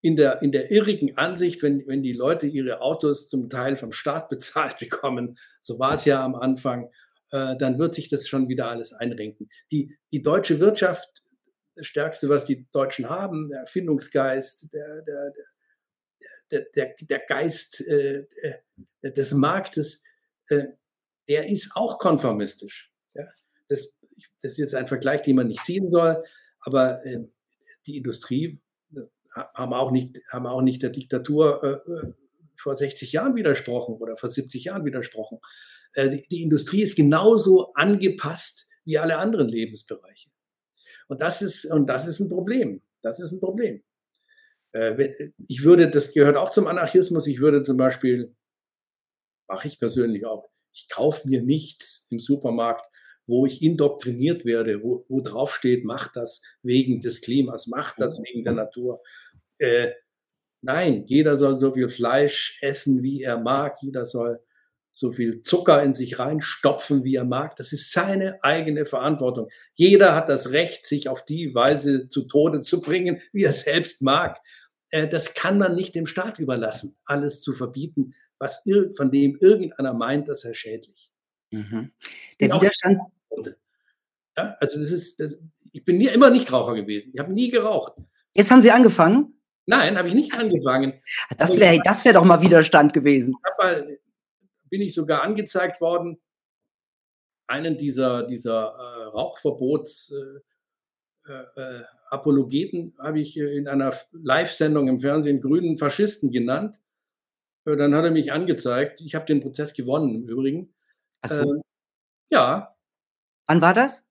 in der, in der irrigen Ansicht, wenn, wenn die Leute ihre Autos zum Teil vom Staat bezahlt bekommen, so war es ja am Anfang, äh, dann wird sich das schon wieder alles einrenken. Die, die deutsche Wirtschaft, das Stärkste, was die Deutschen haben, der Erfindungsgeist, der, der, der, der, der Geist äh, des Marktes, äh, der ist auch konformistisch. Ja? Das, das ist jetzt ein Vergleich, den man nicht ziehen soll, aber äh, die Industrie haben auch nicht, haben auch nicht der Diktatur äh, äh vor 60 Jahren widersprochen oder vor 70 Jahren widersprochen. Äh, die, Industrie ist genauso angepasst wie alle anderen Lebensbereiche. Und das ist, und das ist ein Problem. Das ist ein Problem. Äh, ich würde, das gehört auch zum Anarchismus, ich würde zum Beispiel, mache ich persönlich auch, ich kaufe mir nichts im Supermarkt, wo ich indoktriniert werde, wo, wo drauf steht, mach das wegen des Klimas, mach das wegen der Natur. Äh, nein, jeder soll so viel Fleisch essen, wie er mag, jeder soll so viel Zucker in sich reinstopfen, wie er mag. Das ist seine eigene Verantwortung. Jeder hat das Recht, sich auf die Weise zu Tode zu bringen, wie er selbst mag. Äh, das kann man nicht dem Staat überlassen, alles zu verbieten, was von dem irgendeiner meint, das sei schädlich. Mhm. Der genau. Widerstand. Ja, also das ist, das, ich bin nie, immer nicht Raucher gewesen. Ich habe nie geraucht. Jetzt haben Sie angefangen? Nein, habe ich nicht angefangen. Das wäre das wär doch mal Widerstand gewesen. Ich mal bin ich sogar angezeigt worden, einen dieser, dieser äh, Rauchverbots äh, äh, Apologeten habe ich in einer Live-Sendung im Fernsehen grünen Faschisten genannt. Äh, dann hat er mich angezeigt. Ich habe den Prozess gewonnen im Übrigen. Ach so. Ähm, ja. Wann war das?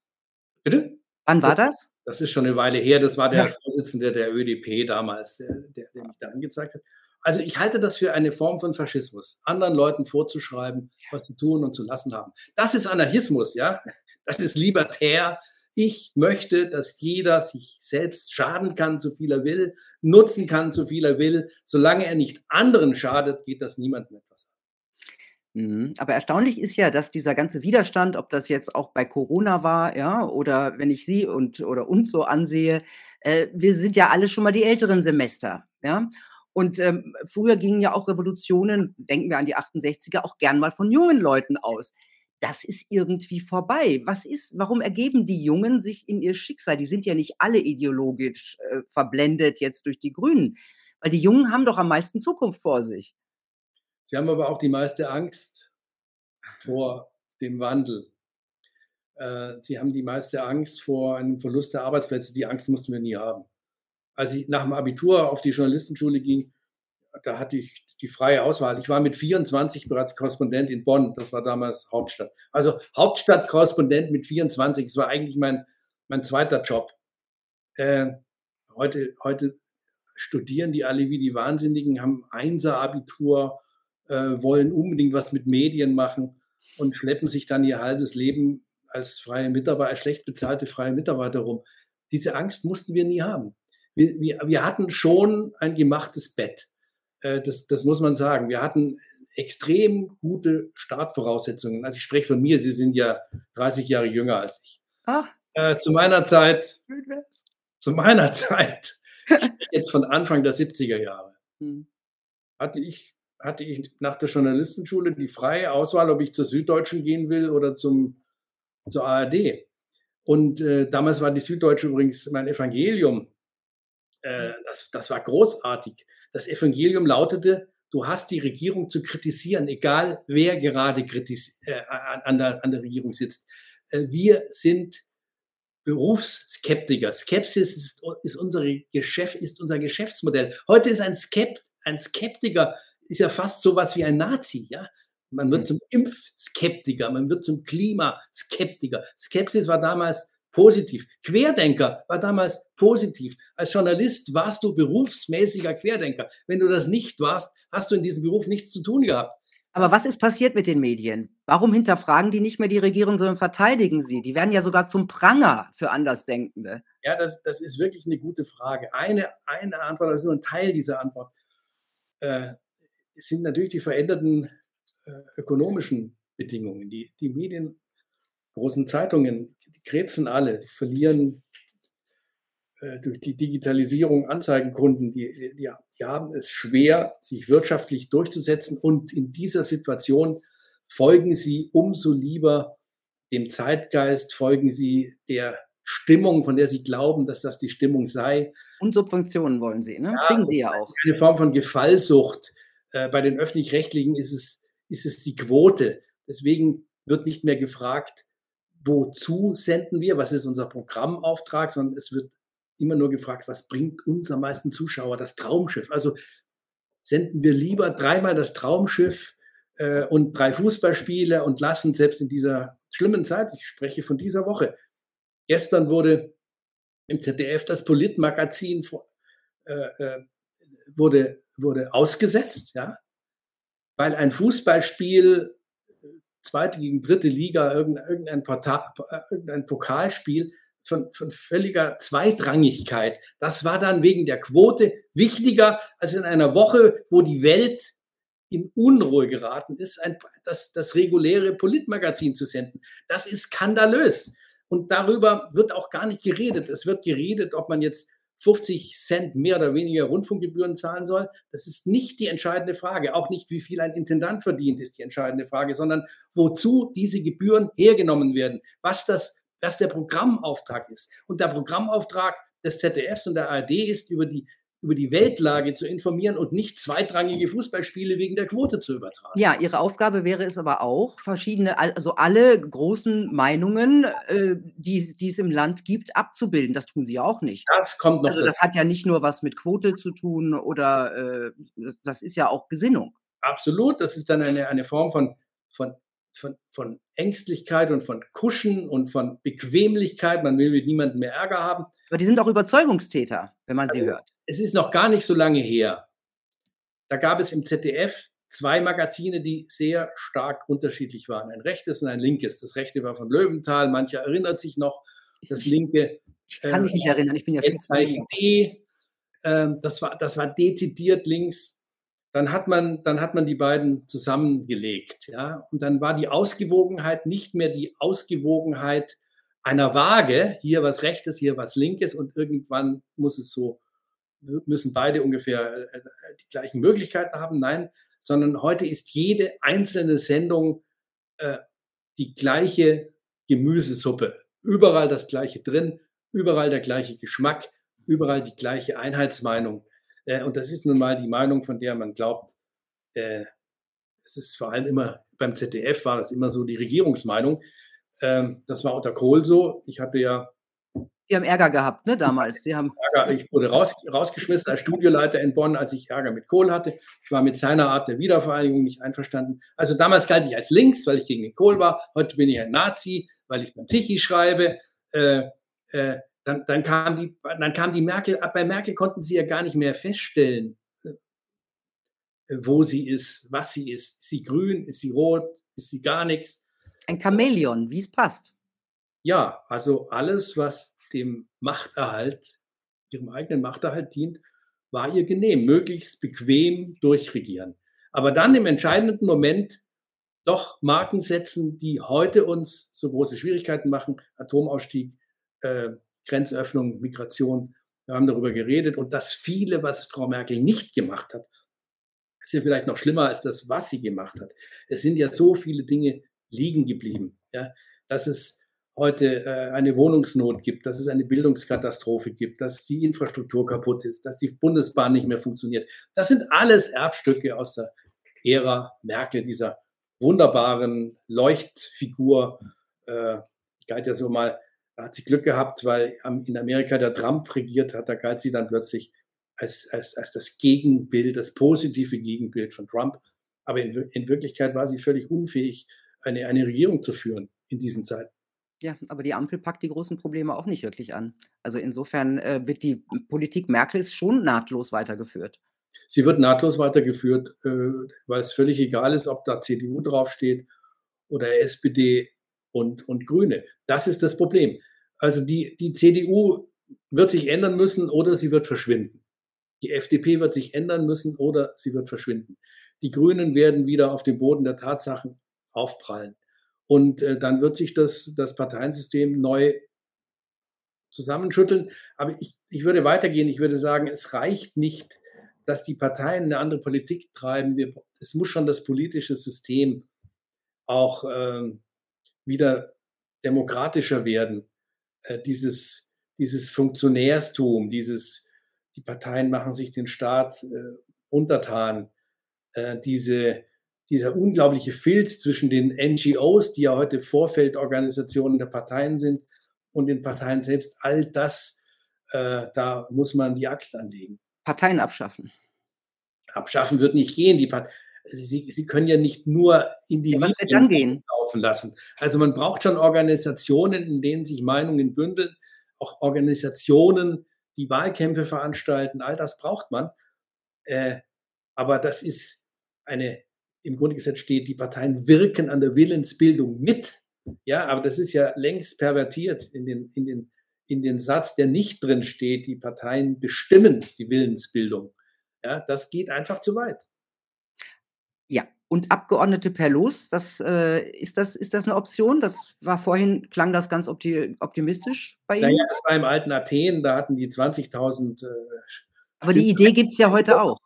Bitte? Wann war das? Das ist schon eine Weile her. Das war der ja. Vorsitzende der ÖDP damals, der, der, der mich da angezeigt hat. Also ich halte das für eine Form von Faschismus, anderen Leuten vorzuschreiben, was sie tun und zu lassen haben. Das ist Anarchismus, ja. Das ist libertär. Ich möchte, dass jeder sich selbst schaden kann, so viel er will, nutzen kann, so viel er will. Solange er nicht anderen schadet, geht das niemandem etwas an. Mhm. Aber erstaunlich ist ja, dass dieser ganze Widerstand, ob das jetzt auch bei Corona war, ja, oder wenn ich Sie und oder uns so ansehe, äh, wir sind ja alle schon mal die älteren Semester, ja. Und ähm, früher gingen ja auch Revolutionen, denken wir an die 68er, auch gern mal von jungen Leuten aus. Das ist irgendwie vorbei. Was ist, warum ergeben die Jungen sich in ihr Schicksal? Die sind ja nicht alle ideologisch äh, verblendet jetzt durch die Grünen, weil die Jungen haben doch am meisten Zukunft vor sich. Sie haben aber auch die meiste Angst vor dem Wandel. Äh, Sie haben die meiste Angst vor einem Verlust der Arbeitsplätze. Die Angst mussten wir nie haben als ich nach dem Abitur auf die Journalistenschule ging, da hatte ich die freie Auswahl. Ich war mit 24 bereits Korrespondent in Bonn. Das war damals Hauptstadt. Also Hauptstadtkorrespondent mit 24. Das war eigentlich mein, mein zweiter Job. Äh, heute, heute studieren die alle wie die Wahnsinnigen, haben Einser-Abitur, äh, wollen unbedingt was mit Medien machen und schleppen sich dann ihr halbes Leben als freie Mitarbeiter, als schlecht bezahlte freie Mitarbeiter rum. Diese Angst mussten wir nie haben wir, wir, wir hatten schon ein gemachtes Bett. Äh, das, das muss man sagen. Wir hatten extrem gute Startvoraussetzungen. Also ich spreche von mir, Sie sind ja 30 Jahre jünger als ich. Ach. Äh, zu meiner Zeit, zu meiner Zeit, jetzt von Anfang der 70er Jahre, hm. hatte ich, hatte ich nach der Journalistenschule die freie Auswahl, ob ich zur Süddeutschen gehen will oder zum, zur ARD. Und äh, damals war die Süddeutsche übrigens mein Evangelium. Äh, das, das war großartig. Das Evangelium lautete, du hast die Regierung zu kritisieren, egal wer gerade kritis äh, an, der, an der Regierung sitzt. Äh, wir sind Berufsskeptiker. Skepsis ist, ist, unsere Geschäft, ist unser Geschäftsmodell. Heute ist ein, Skept, ein Skeptiker ist ja fast so was wie ein Nazi, ja. Man wird hm. zum Impfskeptiker, man wird zum Klimaskeptiker. Skepsis war damals positiv. Querdenker war damals positiv. Als Journalist warst du berufsmäßiger Querdenker. Wenn du das nicht warst, hast du in diesem Beruf nichts zu tun gehabt. Aber was ist passiert mit den Medien? Warum hinterfragen die nicht mehr die Regierung, sondern verteidigen sie? Die werden ja sogar zum Pranger für Andersdenkende. Ja, das, das ist wirklich eine gute Frage. Eine, eine Antwort, das ist nur ein Teil dieser Antwort, äh, sind natürlich die veränderten äh, ökonomischen Bedingungen. Die, die Medien, großen Zeitungen, die krebsen alle, die verlieren äh, durch die Digitalisierung Anzeigenkunden, die, die, die haben es schwer, sich wirtschaftlich durchzusetzen. Und in dieser Situation folgen sie umso lieber dem Zeitgeist, folgen sie der Stimmung, von der sie glauben, dass das die Stimmung sei. Und Subventionen wollen sie, ne? Ja, Kriegen sie ja auch. Eine Form von Gefallsucht. Äh, bei den öffentlich-rechtlichen ist es, ist es die Quote. Deswegen wird nicht mehr gefragt, wozu senden wir, was ist unser Programmauftrag, sondern es wird immer nur gefragt, was bringt uns am meisten Zuschauer, das Traumschiff. Also senden wir lieber dreimal das Traumschiff äh, und drei Fußballspiele und lassen selbst in dieser schlimmen Zeit, ich spreche von dieser Woche, gestern wurde im ZDF das Politmagazin äh, äh, wurde, wurde ausgesetzt, ja, weil ein Fußballspiel, zweite gegen dritte Liga, irgendein, Portal, irgendein Pokalspiel, von, von völliger Zweitrangigkeit. Das war dann wegen der Quote wichtiger als in einer Woche, wo die Welt in Unruhe geraten ist, ein, das, das reguläre Politmagazin zu senden. Das ist skandalös. Und darüber wird auch gar nicht geredet. Es wird geredet, ob man jetzt 50 Cent mehr oder weniger Rundfunkgebühren zahlen soll. Das ist nicht die entscheidende Frage. Auch nicht, wie viel ein Intendant verdient, ist die entscheidende Frage, sondern wozu diese Gebühren hergenommen werden. Was das das der Programmauftrag ist. Und der Programmauftrag des ZDFs und der ARD ist, über die über die Weltlage zu informieren und nicht zweitrangige Fußballspiele wegen der Quote zu übertragen. Ja, Ihre Aufgabe wäre es aber auch, verschiedene, also alle großen Meinungen, äh, die, die es im Land gibt, abzubilden. Das tun Sie auch nicht. Das kommt noch. Also das dazu. hat ja nicht nur was mit Quote zu tun oder äh, das ist ja auch Gesinnung. Absolut, das ist dann eine, eine Form von, von von, von Ängstlichkeit und von Kuschen und von Bequemlichkeit. Man will mit niemandem mehr Ärger haben. Aber die sind auch Überzeugungstäter, wenn man also, sie hört. Es ist noch gar nicht so lange her. Da gab es im ZDF zwei Magazine, die sehr stark unterschiedlich waren. Ein rechtes und ein linkes. Das rechte war von Löwenthal, mancher erinnert sich noch. Das linke. Ich kann äh, mich nicht erinnern, ich bin ja viel zu ähm, das, war, das war dezidiert links dann hat man, dann hat man die beiden zusammengelegt, ja. Und dann war die Ausgewogenheit nicht mehr die Ausgewogenheit einer Waage, hier was Rechtes, hier was Linkes und irgendwann muss es so, müssen beide ungefähr äh, die gleichen Möglichkeiten haben. Nein, sondern heute ist jede einzelne Sendung äh, die gleiche Gemüsesuppe. Überall das gleiche drin, überall der gleiche Geschmack, überall die gleiche Einheitsmeinung. Äh, und das ist nun mal die Meinung, von der man glaubt, äh, es ist vor allem immer, beim ZDF war das immer so die Regierungsmeinung. Ähm, das war unter Kohl so. Ich hatte ja. Sie haben Ärger gehabt, ne, damals. Sie haben Ärger. Ich wurde raus, rausgeschmissen als Studioleiter in Bonn, als ich Ärger mit Kohl hatte. Ich war mit seiner Art der Wiedervereinigung nicht einverstanden. Also damals galt ich als links, weil ich gegen den Kohl war. Heute bin ich ein Nazi, weil ich beim Tichy schreibe. Äh, äh, dann, dann, kam die, dann kam die Merkel, bei Merkel konnten sie ja gar nicht mehr feststellen, äh, wo sie ist, was sie ist. Ist sie grün, ist sie rot, ist sie gar nichts? Ein Chamäleon, wie es passt. Ja, also alles, was dem Machterhalt, ihrem eigenen Machterhalt dient, war ihr genehm, möglichst bequem durchregieren. Aber dann im entscheidenden Moment doch Marken setzen, die heute uns so große Schwierigkeiten machen, Atomausstieg, äh, Grenzöffnung, Migration. Wir haben darüber geredet und das viele, was Frau Merkel nicht gemacht hat, ist ja vielleicht noch schlimmer als das, was sie gemacht hat. Es sind ja so viele Dinge liegen geblieben, ja, dass es heute äh, eine Wohnungsnot gibt, dass es eine Bildungskatastrophe gibt, dass die Infrastruktur kaputt ist, dass die Bundesbahn nicht mehr funktioniert. Das sind alles Erbstücke aus der Ära Merkel, dieser wunderbaren Leuchtfigur. Äh, galt ja so mal hat sie Glück gehabt, weil in Amerika der Trump regiert hat, da galt sie dann plötzlich als, als, als das Gegenbild, das positive Gegenbild von Trump. Aber in, in Wirklichkeit war sie völlig unfähig, eine, eine Regierung zu führen in diesen Zeiten. Ja, aber die Ampel packt die großen Probleme auch nicht wirklich an. Also, insofern, äh, wird die Politik Merkels schon nahtlos weitergeführt. Sie wird nahtlos weitergeführt, äh, weil es völlig egal ist, ob da CDU draufsteht oder SPD und und Grüne. Das ist das Problem. Also, die die CDU wird sich ändern müssen oder sie wird verschwinden. Die FDP wird sich ändern müssen oder sie wird verschwinden. Die Grünen werden wieder auf dem Boden der Tatsachen aufprallen. Und äh, dann wird sich das, das Parteiensystem neu zusammenschütteln. Aber ich, ich würde weitergehen. Ich würde sagen, es reicht nicht, dass die Parteien eine andere Politik treiben. Wir, es muss schon das politische System auch äh, wieder demokratischer werden. Äh, dieses, dieses Funktionärstum, dieses, die Parteien machen sich den Staat äh, untertan, äh, diese, dieser unglaubliche Filz zwischen den NGOs, die ja heute Vorfeldorganisationen der Parteien sind, und den Parteien selbst, all das, äh, da muss man die Axt anlegen. Parteien abschaffen. Abschaffen wird nicht gehen. Die Part Sie, Sie können ja nicht nur in die ja, was wird dann gehen? Laufen lassen. Also man braucht schon Organisationen, in denen sich Meinungen bündeln, auch Organisationen, die Wahlkämpfe veranstalten. All das braucht man. Äh, aber das ist eine im Grundgesetz steht, die Parteien wirken an der Willensbildung mit. Ja, aber das ist ja längst pervertiert in den, in den, in den Satz, der nicht drin steht, die Parteien bestimmen die Willensbildung. Ja, das geht einfach zu weit. Ja, und Abgeordnete per Los, das, äh, ist das ist das 'ne Option? Das war vorhin klang das ganz opti optimistisch bei Ihnen? Na ja, das war im alten Athen, da hatten die 20.000, äh, Aber die Idee gibt's ja heute auch.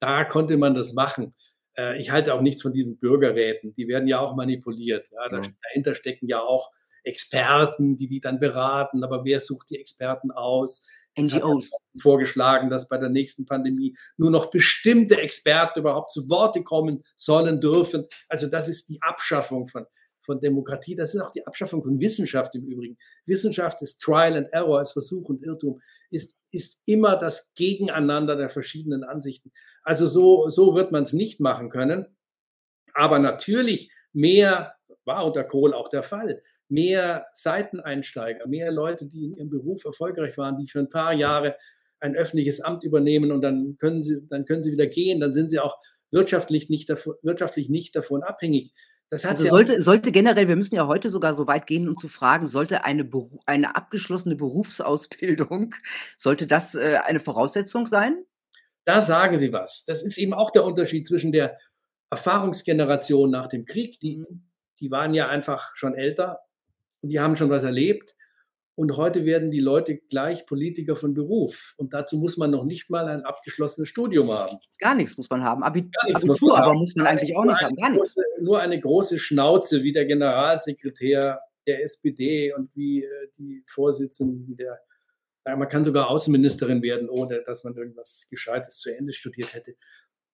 Da konnte man das machen. Äh, ich halte auch nichts von diesen Bürgerräten. Die werden ja auch manipuliert. Ja, da, dahinter stecken ja auch Experten, die die dann beraten. Aber wer sucht die Experten aus? NGOs. Vorgeschlagen, dass bei der nächsten Pandemie nur noch bestimmte Experten überhaupt zu Worte kommen sollen dürfen. Also das ist die Abschaffung von, von Demokratie. Das ist auch die Abschaffung von Wissenschaft im Übrigen. Wissenschaft ist Trial and Error, ist Versuch und Irrtum, ist, ist immer das Gegeneinander der verschiedenen Ansichten. Also so, so wird man es nicht machen können. Aber natürlich mehr, war unter Kohl auch der Fall, mehr Seiteneinsteiger, mehr Leute, die in ihrem Beruf erfolgreich waren, die für ein paar Jahre ein öffentliches Amt übernehmen und dann können sie, dann können sie wieder gehen, dann sind sie auch wirtschaftlich nicht davon, wirtschaftlich nicht davon abhängig. Das also ja sollte, sollte generell, wir müssen ja heute sogar so weit gehen, um zu fragen, sollte eine, eine abgeschlossene Berufsausbildung, sollte das äh, eine Voraussetzung sein? Da sagen Sie was. Das ist eben auch der Unterschied zwischen der Erfahrungsgeneration nach dem Krieg, die, mhm. die waren ja einfach schon älter und die haben schon was erlebt. Und heute werden die Leute gleich Politiker von Beruf. Und dazu muss man noch nicht mal ein abgeschlossenes Studium haben. Gar nichts muss man haben. Abi nichts Abitur, muss aber haben. muss man eigentlich auch nicht haben. Gar nichts. Nur eine große Schnauze wie der Generalsekretär der SPD und wie äh, die Vorsitzenden der man kann sogar Außenministerin werden, ohne dass man irgendwas Gescheites zu Ende studiert hätte.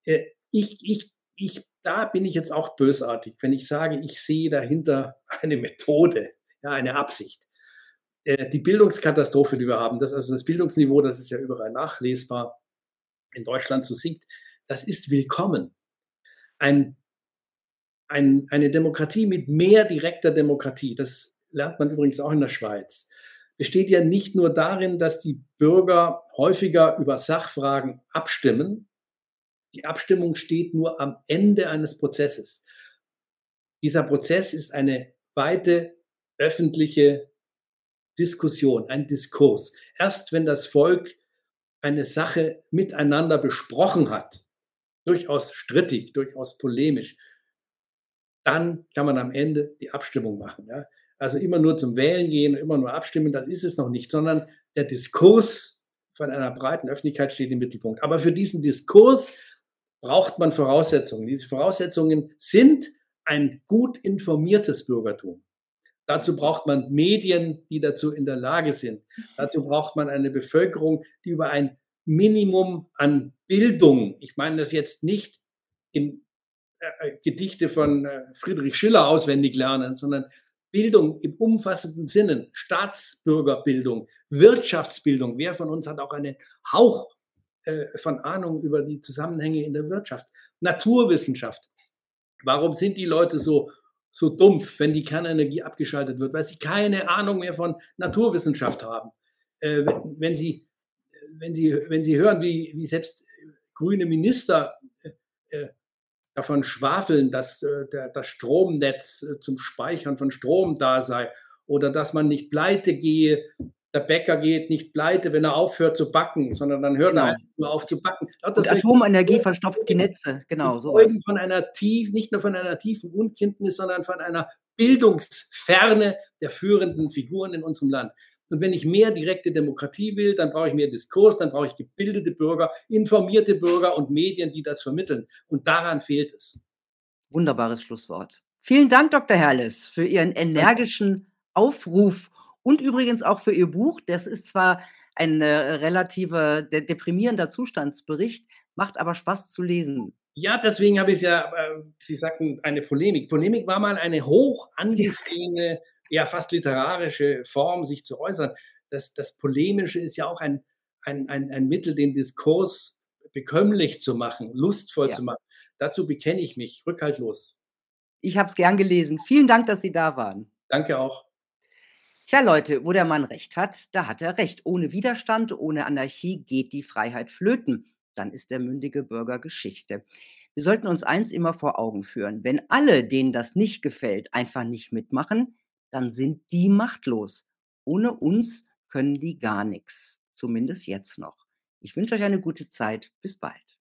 Äh, ich, ich, ich, da bin ich jetzt auch bösartig, wenn ich sage, ich sehe dahinter eine Methode, ja, eine Absicht. Äh, die Bildungskatastrophe, die wir haben, das also das Bildungsniveau, das ist ja überall nachlesbar, in Deutschland so sinkt, das ist willkommen. Ein, ein, eine Demokratie mit mehr direkter Demokratie, das lernt man übrigens auch in der Schweiz besteht ja nicht nur darin, dass die Bürger häufiger über Sachfragen abstimmen. Die Abstimmung steht nur am Ende eines Prozesses. Dieser Prozess ist eine weite öffentliche Diskussion, ein Diskurs. Erst wenn das Volk eine Sache miteinander besprochen hat, durchaus strittig, durchaus polemisch, dann kann man am Ende die Abstimmung machen. Ja. Also immer nur zum Wählen gehen, immer nur abstimmen, das ist es noch nicht, sondern der Diskurs von einer breiten Öffentlichkeit steht im Mittelpunkt. Aber für diesen Diskurs braucht man Voraussetzungen. Diese Voraussetzungen sind ein gut informiertes Bürgertum. Dazu braucht man Medien, die dazu in der Lage sind. Dazu braucht man eine Bevölkerung, die über ein Minimum an Bildung, ich meine das jetzt nicht im äh, äh Gedichte von äh, Friedrich Schiller auswendig lernen, sondern Bildung im umfassenden Sinne, Staatsbürgerbildung, Wirtschaftsbildung. Wer von uns hat auch einen Hauch äh, von Ahnung über die Zusammenhänge in der Wirtschaft? Naturwissenschaft. Warum sind die Leute so so dumpf, wenn die Kernenergie abgeschaltet wird, weil sie keine Ahnung mehr von Naturwissenschaft haben. Äh, wenn, sie, wenn, sie, wenn sie hören, wie, wie selbst grüne Minister äh, äh davon schwafeln, dass äh, der, das Stromnetz äh, zum Speichern von Strom da sei oder dass man nicht pleite gehe, der Bäcker geht nicht pleite, wenn er aufhört zu backen, sondern dann hört genau. er nur auf zu backen. Und Atomenergie verstopft die Netze, genau. So von einer tief, nicht nur von einer tiefen Unkenntnis, sondern von einer Bildungsferne der führenden Figuren in unserem Land. Und wenn ich mehr direkte Demokratie will, dann brauche ich mehr Diskurs, dann brauche ich gebildete Bürger, informierte Bürger und Medien, die das vermitteln. Und daran fehlt es. Wunderbares Schlusswort. Vielen Dank, Dr. Herrles, für Ihren energischen Aufruf und übrigens auch für Ihr Buch. Das ist zwar ein äh, relative de deprimierender Zustandsbericht, macht aber Spaß zu lesen. Ja, deswegen habe ich es ja, äh, Sie sagten, eine Polemik. Polemik war mal eine hoch angesehene, ja fast literarische Form, sich zu äußern. Das, das Polemische ist ja auch ein, ein, ein, ein Mittel, den Diskurs bekömmlich zu machen, lustvoll ja. zu machen. Dazu bekenne ich mich rückhaltlos. Ich habe es gern gelesen. Vielen Dank, dass Sie da waren. Danke auch. Tja, Leute, wo der Mann recht hat, da hat er recht. Ohne Widerstand, ohne Anarchie geht die Freiheit flöten. Dann ist der mündige Bürger Geschichte. Wir sollten uns eins immer vor Augen führen. Wenn alle, denen das nicht gefällt, einfach nicht mitmachen, dann sind die machtlos. Ohne uns können die gar nichts. Zumindest jetzt noch. Ich wünsche euch eine gute Zeit. Bis bald.